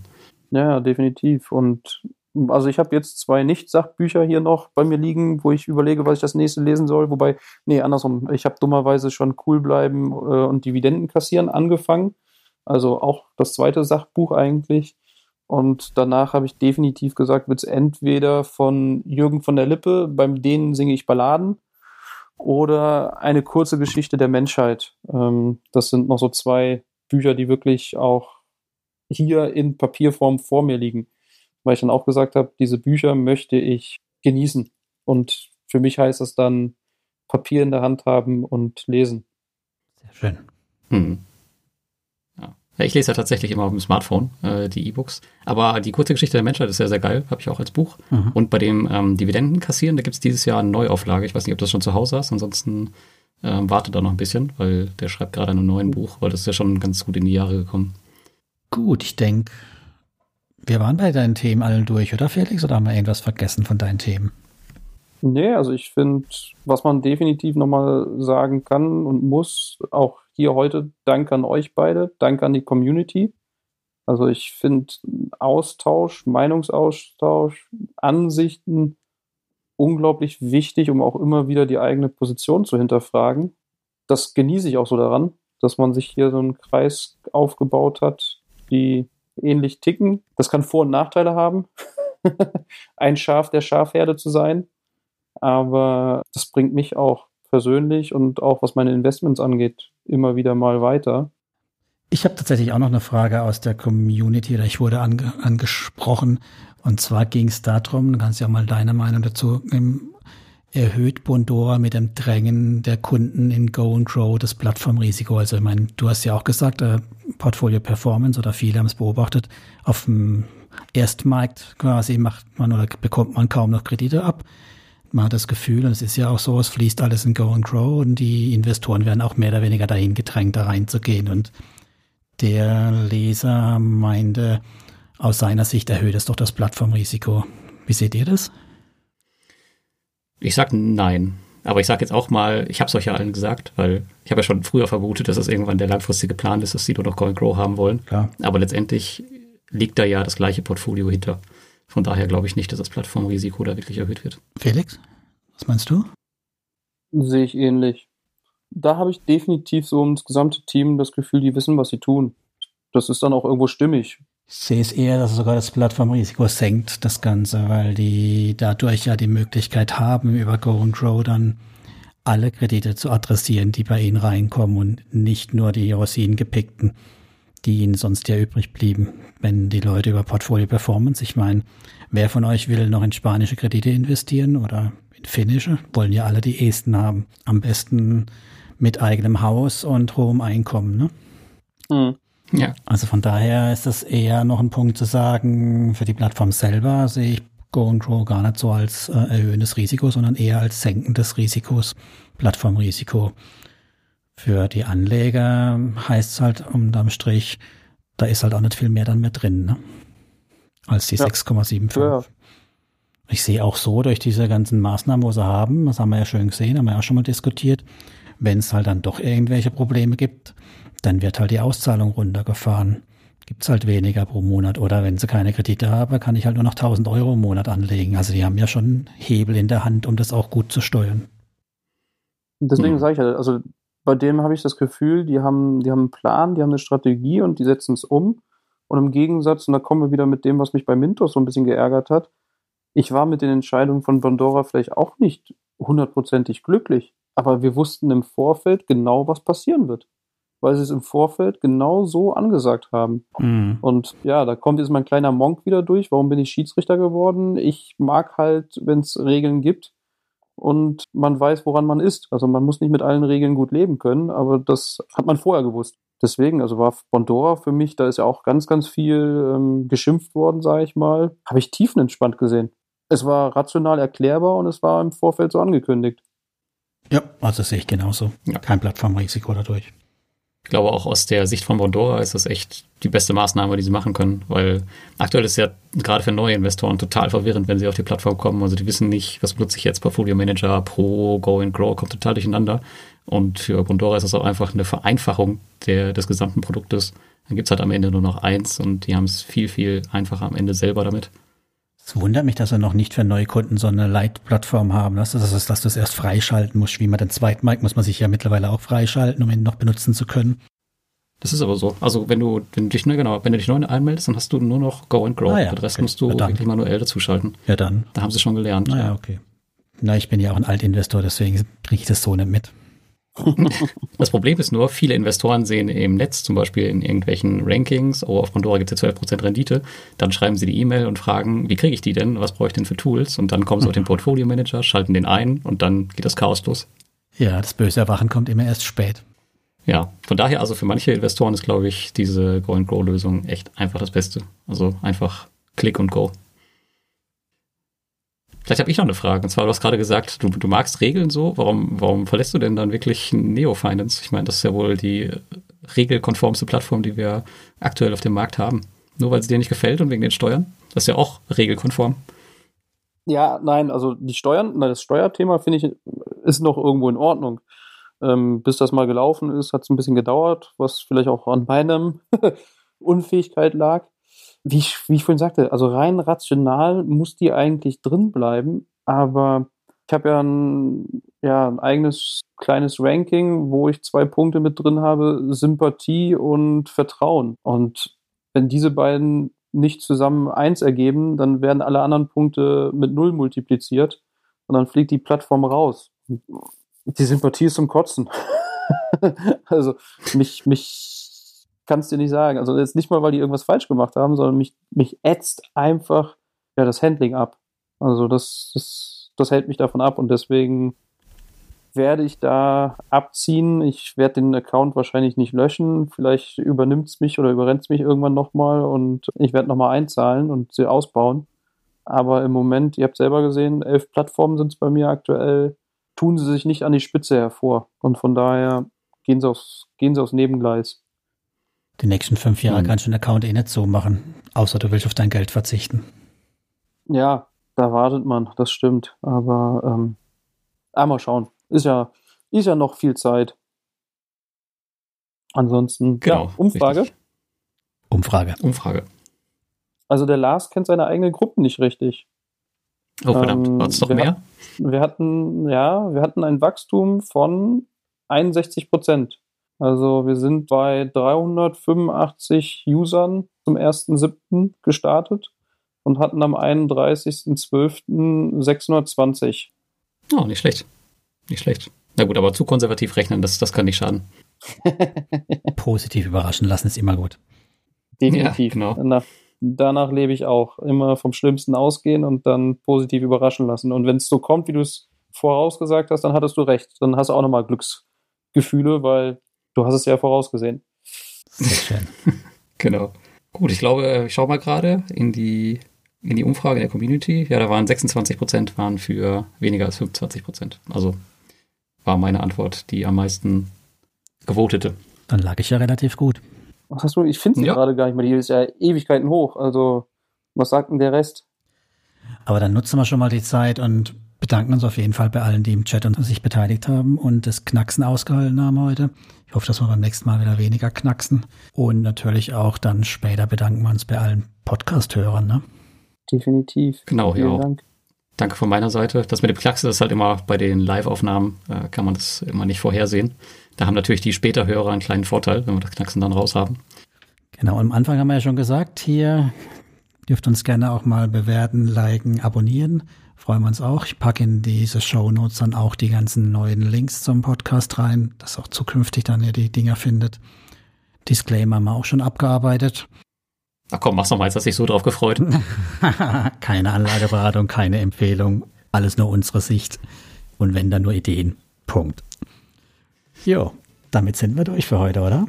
Ja, definitiv. Und also ich habe jetzt zwei Nicht-Sachbücher hier noch bei mir liegen, wo ich überlege, was ich das nächste lesen soll. Wobei, nee, andersrum. Ich habe dummerweise schon cool bleiben äh, und Dividenden kassieren angefangen. Also auch das zweite Sachbuch eigentlich. Und danach habe ich definitiv gesagt, wird es entweder von Jürgen von der Lippe, beim denen singe ich Balladen, oder eine kurze Geschichte der Menschheit. Ähm, das sind noch so zwei Bücher, die wirklich auch hier in Papierform vor mir liegen. Weil ich dann auch gesagt habe, diese Bücher möchte ich genießen. Und für mich heißt das dann Papier in der Hand haben und lesen. Sehr schön. Hm. Ja. ja, ich lese ja tatsächlich immer auf dem Smartphone äh, die E-Books. Aber die kurze Geschichte der Menschheit ist sehr, sehr geil. Habe ich auch als Buch. Mhm. Und bei dem ähm, Dividenden kassieren, da gibt es dieses Jahr eine Neuauflage. Ich weiß nicht, ob du das schon zu Hause hast. Ansonsten ähm, warte da noch ein bisschen, weil der schreibt gerade an einem neuen Buch, weil das ist ja schon ganz gut in die Jahre gekommen. Gut, ich denke, wir waren bei deinen Themen allen durch, oder Felix? Oder haben wir irgendwas vergessen von deinen Themen? Nee, also ich finde, was man definitiv nochmal sagen kann und muss, auch hier heute, Dank an euch beide, Dank an die Community. Also ich finde Austausch, Meinungsaustausch, Ansichten unglaublich wichtig, um auch immer wieder die eigene Position zu hinterfragen. Das genieße ich auch so daran, dass man sich hier so einen Kreis aufgebaut hat, die ähnlich ticken. Das kann Vor- und Nachteile haben, ein Schaf der Schafherde zu sein. Aber das bringt mich auch persönlich und auch was meine Investments angeht, immer wieder mal weiter. Ich habe tatsächlich auch noch eine Frage aus der Community, oder ich wurde ange angesprochen. Und zwar ging es darum, du kannst ja auch mal deine Meinung dazu geben, erhöht Bondora mit dem Drängen der Kunden in Go and Grow das Plattformrisiko. Also ich meine, du hast ja auch gesagt, äh, Portfolio Performance oder viele haben es beobachtet, auf dem Erstmarkt quasi macht man oder bekommt man kaum noch Kredite ab. Man hat das Gefühl, und es ist ja auch so, es fließt alles in Go and Grow und die Investoren werden auch mehr oder weniger dahin gedrängt, da reinzugehen. Und der Leser meinte, aus seiner Sicht erhöht es doch das Plattformrisiko. Wie seht ihr das? Ich sag nein. Aber ich sage jetzt auch mal, ich habe es euch ja allen gesagt, weil ich habe ja schon früher vermutet, dass es irgendwann der langfristige Plan ist, dass sie nur noch Go and Grow haben wollen. Klar. Aber letztendlich liegt da ja das gleiche Portfolio hinter. Von daher glaube ich nicht, dass das Plattformrisiko da wirklich erhöht wird. Felix, was meinst du? Sehe ich ähnlich. Da habe ich definitiv so ums gesamte Team das Gefühl, die wissen, was sie tun. Das ist dann auch irgendwo stimmig. Sehe es eher, dass sogar das Plattformrisiko senkt, das Ganze, weil die dadurch ja die Möglichkeit haben, über Go and Grow dann alle Kredite zu adressieren, die bei ihnen reinkommen und nicht nur die Rosinen gepickten, die ihnen sonst ja übrig blieben, wenn die Leute über Portfolio Performance, ich meine, wer von euch will noch in spanische Kredite investieren oder in finnische? Wollen ja alle die Esten haben. Am besten mit eigenem Haus und hohem Einkommen, ne? Hm. Ja. Also von daher ist das eher noch ein Punkt zu sagen, für die Plattform selber sehe ich Go and Grow gar nicht so als äh, erhöhendes Risiko, sondern eher als senkendes Risikos, Plattformrisiko. Für die Anleger heißt es halt unterm Strich, da ist halt auch nicht viel mehr dann mehr drin, ne? als die ja. 6,75. Ja. Ich sehe auch so durch diese ganzen Maßnahmen, wo sie haben, das haben wir ja schön gesehen, haben wir ja auch schon mal diskutiert, wenn es halt dann doch irgendwelche Probleme gibt, dann wird halt die Auszahlung runtergefahren. Gibt es halt weniger pro Monat. Oder wenn sie keine Kredite haben, kann ich halt nur noch 1000 Euro im Monat anlegen. Also die haben ja schon Hebel in der Hand, um das auch gut zu steuern. Deswegen hm. sage ich ja, also bei dem habe ich das Gefühl, die haben, die haben einen Plan, die haben eine Strategie und die setzen es um. Und im Gegensatz, und da kommen wir wieder mit dem, was mich bei Mintos so ein bisschen geärgert hat, ich war mit den Entscheidungen von Bondora vielleicht auch nicht hundertprozentig glücklich, aber wir wussten im Vorfeld genau, was passieren wird, weil sie es im Vorfeld genau so angesagt haben. Mhm. Und ja, da kommt jetzt mein kleiner Monk wieder durch. Warum bin ich Schiedsrichter geworden? Ich mag halt, wenn es Regeln gibt und man weiß, woran man ist. Also man muss nicht mit allen Regeln gut leben können, aber das hat man vorher gewusst. Deswegen, also war Bondora für mich, da ist ja auch ganz, ganz viel ähm, geschimpft worden, sage ich mal, habe ich tiefenentspannt gesehen es war rational erklärbar und es war im Vorfeld so angekündigt. Ja, also das sehe ich genauso. Ja. Kein Plattformrisiko dadurch. Ich glaube auch aus der Sicht von Bondora ist das echt die beste Maßnahme, die sie machen können, weil aktuell ist ja gerade für neue Investoren total verwirrend, wenn sie auf die Plattform kommen. Also die wissen nicht, was benutze ich jetzt, Portfolio Manager, Pro, Go and Grow, kommt total durcheinander. Und für Bondora ist das auch einfach eine Vereinfachung der, des gesamten Produktes. Dann gibt es halt am Ende nur noch eins und die haben es viel, viel einfacher am Ende selber damit. Es wundert mich, dass wir noch nicht für neue Kunden so eine Light-Plattform haben. Das ist, dass, dass du es erst freischalten musst. Wie man den zweiten Mic muss man sich ja mittlerweile auch freischalten, um ihn noch benutzen zu können. Das ist aber so. Also wenn du, wenn du dich neu, genau, wenn du dich neu anmeldest, dann hast du nur noch Go and Grow. Ah, ja, Den Rest okay. musst du ja, wirklich manuell dazuschalten. Ja, dann. Da haben sie schon gelernt. Naja, ja. okay. Na, ich bin ja auch ein Altinvestor, deswegen kriege ich das so nicht mit. Das Problem ist nur, viele Investoren sehen im Netz, zum Beispiel in irgendwelchen Rankings, oh, auf Pandora gibt es ja 12% Rendite, dann schreiben sie die E-Mail und fragen, wie kriege ich die denn, was brauche ich denn für Tools? Und dann kommen sie auf den Portfolio Manager, schalten den ein und dann geht das Chaos los. Ja, das böse Erwachen kommt immer erst spät. Ja, von daher, also für manche Investoren ist, glaube ich, diese Go-and-Grow-Lösung echt einfach das Beste. Also einfach Click und Go. Vielleicht habe ich noch eine Frage. Und zwar, du hast gerade gesagt, du, du magst Regeln so. Warum, warum verlässt du denn dann wirklich Neo Finance? Ich meine, das ist ja wohl die regelkonformste Plattform, die wir aktuell auf dem Markt haben. Nur weil sie dir nicht gefällt und wegen den Steuern? Das ist ja auch regelkonform. Ja, nein, also die Steuern, nein, das Steuerthema finde ich ist noch irgendwo in Ordnung. Ähm, bis das mal gelaufen ist, hat es ein bisschen gedauert, was vielleicht auch an meinem Unfähigkeit lag wie ich, wie ich vorhin sagte, also rein rational muss die eigentlich drin bleiben, aber ich habe ja ein, ja ein eigenes kleines Ranking, wo ich zwei Punkte mit drin habe, Sympathie und Vertrauen. Und wenn diese beiden nicht zusammen eins ergeben, dann werden alle anderen Punkte mit null multipliziert und dann fliegt die Plattform raus. Die Sympathie ist zum Kotzen. also mich, mich kannst dir nicht sagen. Also jetzt nicht mal, weil die irgendwas falsch gemacht haben, sondern mich, mich ätzt einfach ja, das Handling ab. Also das, das, das hält mich davon ab und deswegen werde ich da abziehen. Ich werde den Account wahrscheinlich nicht löschen. Vielleicht übernimmt es mich oder überrennt es mich irgendwann nochmal und ich werde nochmal einzahlen und sie ausbauen. Aber im Moment, ihr habt selber gesehen, elf Plattformen sind es bei mir aktuell, tun sie sich nicht an die Spitze hervor. Und von daher gehen sie aufs, gehen sie aufs Nebengleis. Die nächsten fünf Jahre hm. kannst du den Account eh nicht so machen, außer du willst auf dein Geld verzichten. Ja, da wartet man, das stimmt. Aber ähm, einmal schauen. Ist ja, ist ja noch viel Zeit. Ansonsten, genau, ja, Umfrage. Richtig. Umfrage. Umfrage. Also der Lars kennt seine eigene Gruppe nicht richtig. Oh, verdammt, ähm, war es doch mehr? Hat, wir hatten, ja, wir hatten ein Wachstum von 61 Prozent. Also wir sind bei 385 Usern zum 1.7. gestartet und hatten am 31.12. 620. Oh, nicht schlecht. Nicht schlecht. Na gut, aber zu konservativ rechnen, das, das kann nicht schaden. Positiv überraschen lassen ist immer gut. Definitiv. Ja, genau. Danach, danach lebe ich auch. Immer vom Schlimmsten ausgehen und dann positiv überraschen lassen. Und wenn es so kommt, wie du es vorausgesagt hast, dann hattest du recht. Dann hast du auch nochmal Glücksgefühle, weil Du hast es ja vorausgesehen. Sehr schön. genau. Gut, ich glaube, ich schaue mal gerade in die in die Umfrage in der Community. Ja, da waren 26 Prozent waren für weniger als 25 Prozent. Also war meine Antwort die am meisten gewotete. Dann lag ich ja relativ gut. Was hast du? Ich finde sie ja. gerade gar nicht mehr. Die ist ja Ewigkeiten hoch. Also, was sagt denn der Rest? Aber dann nutzen wir schon mal die Zeit und bedanken uns auf jeden Fall bei allen, die im Chat und sich beteiligt haben und das Knacksen ausgehalten haben heute. Ich hoffe, dass wir beim nächsten Mal wieder weniger knacksen. Und natürlich auch dann später bedanken wir uns bei allen Podcast-Hörern. Ne? Definitiv. Genau, Vielen ja. Dank. Danke von meiner Seite. Das mit dem Knacksen ist halt immer bei den Live-Aufnahmen, äh, kann man das immer nicht vorhersehen. Da haben natürlich die später Hörer einen kleinen Vorteil, wenn wir das Knacksen dann raus haben. Genau, am Anfang haben wir ja schon gesagt, hier dürft uns gerne auch mal bewerten, liken, abonnieren. Freuen wir uns auch. Ich packe in diese Show Notes dann auch die ganzen neuen Links zum Podcast rein, dass auch zukünftig dann ihr die Dinger findet. Disclaimer haben wir auch schon abgearbeitet. Na komm, mach's nochmal, jetzt hast dich so drauf gefreut. keine Anlageberatung, keine Empfehlung, alles nur unsere Sicht. Und wenn dann nur Ideen. Punkt. Jo, damit sind wir durch für heute, oder?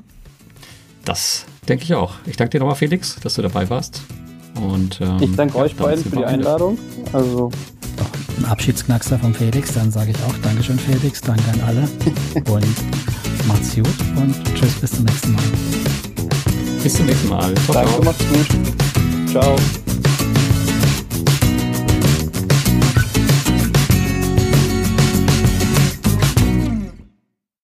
Das denke ich auch. Ich danke dir nochmal, Felix, dass du dabei warst. Und, ähm, ich danke euch beiden für die Einladung. Also ein Abschiedsknackser von Felix, dann sage ich auch Dankeschön, Felix, danke an alle und macht's gut und tschüss, bis zum nächsten Mal. Bis zum nächsten Mal. Ciao, danke, macht's gut. Ciao.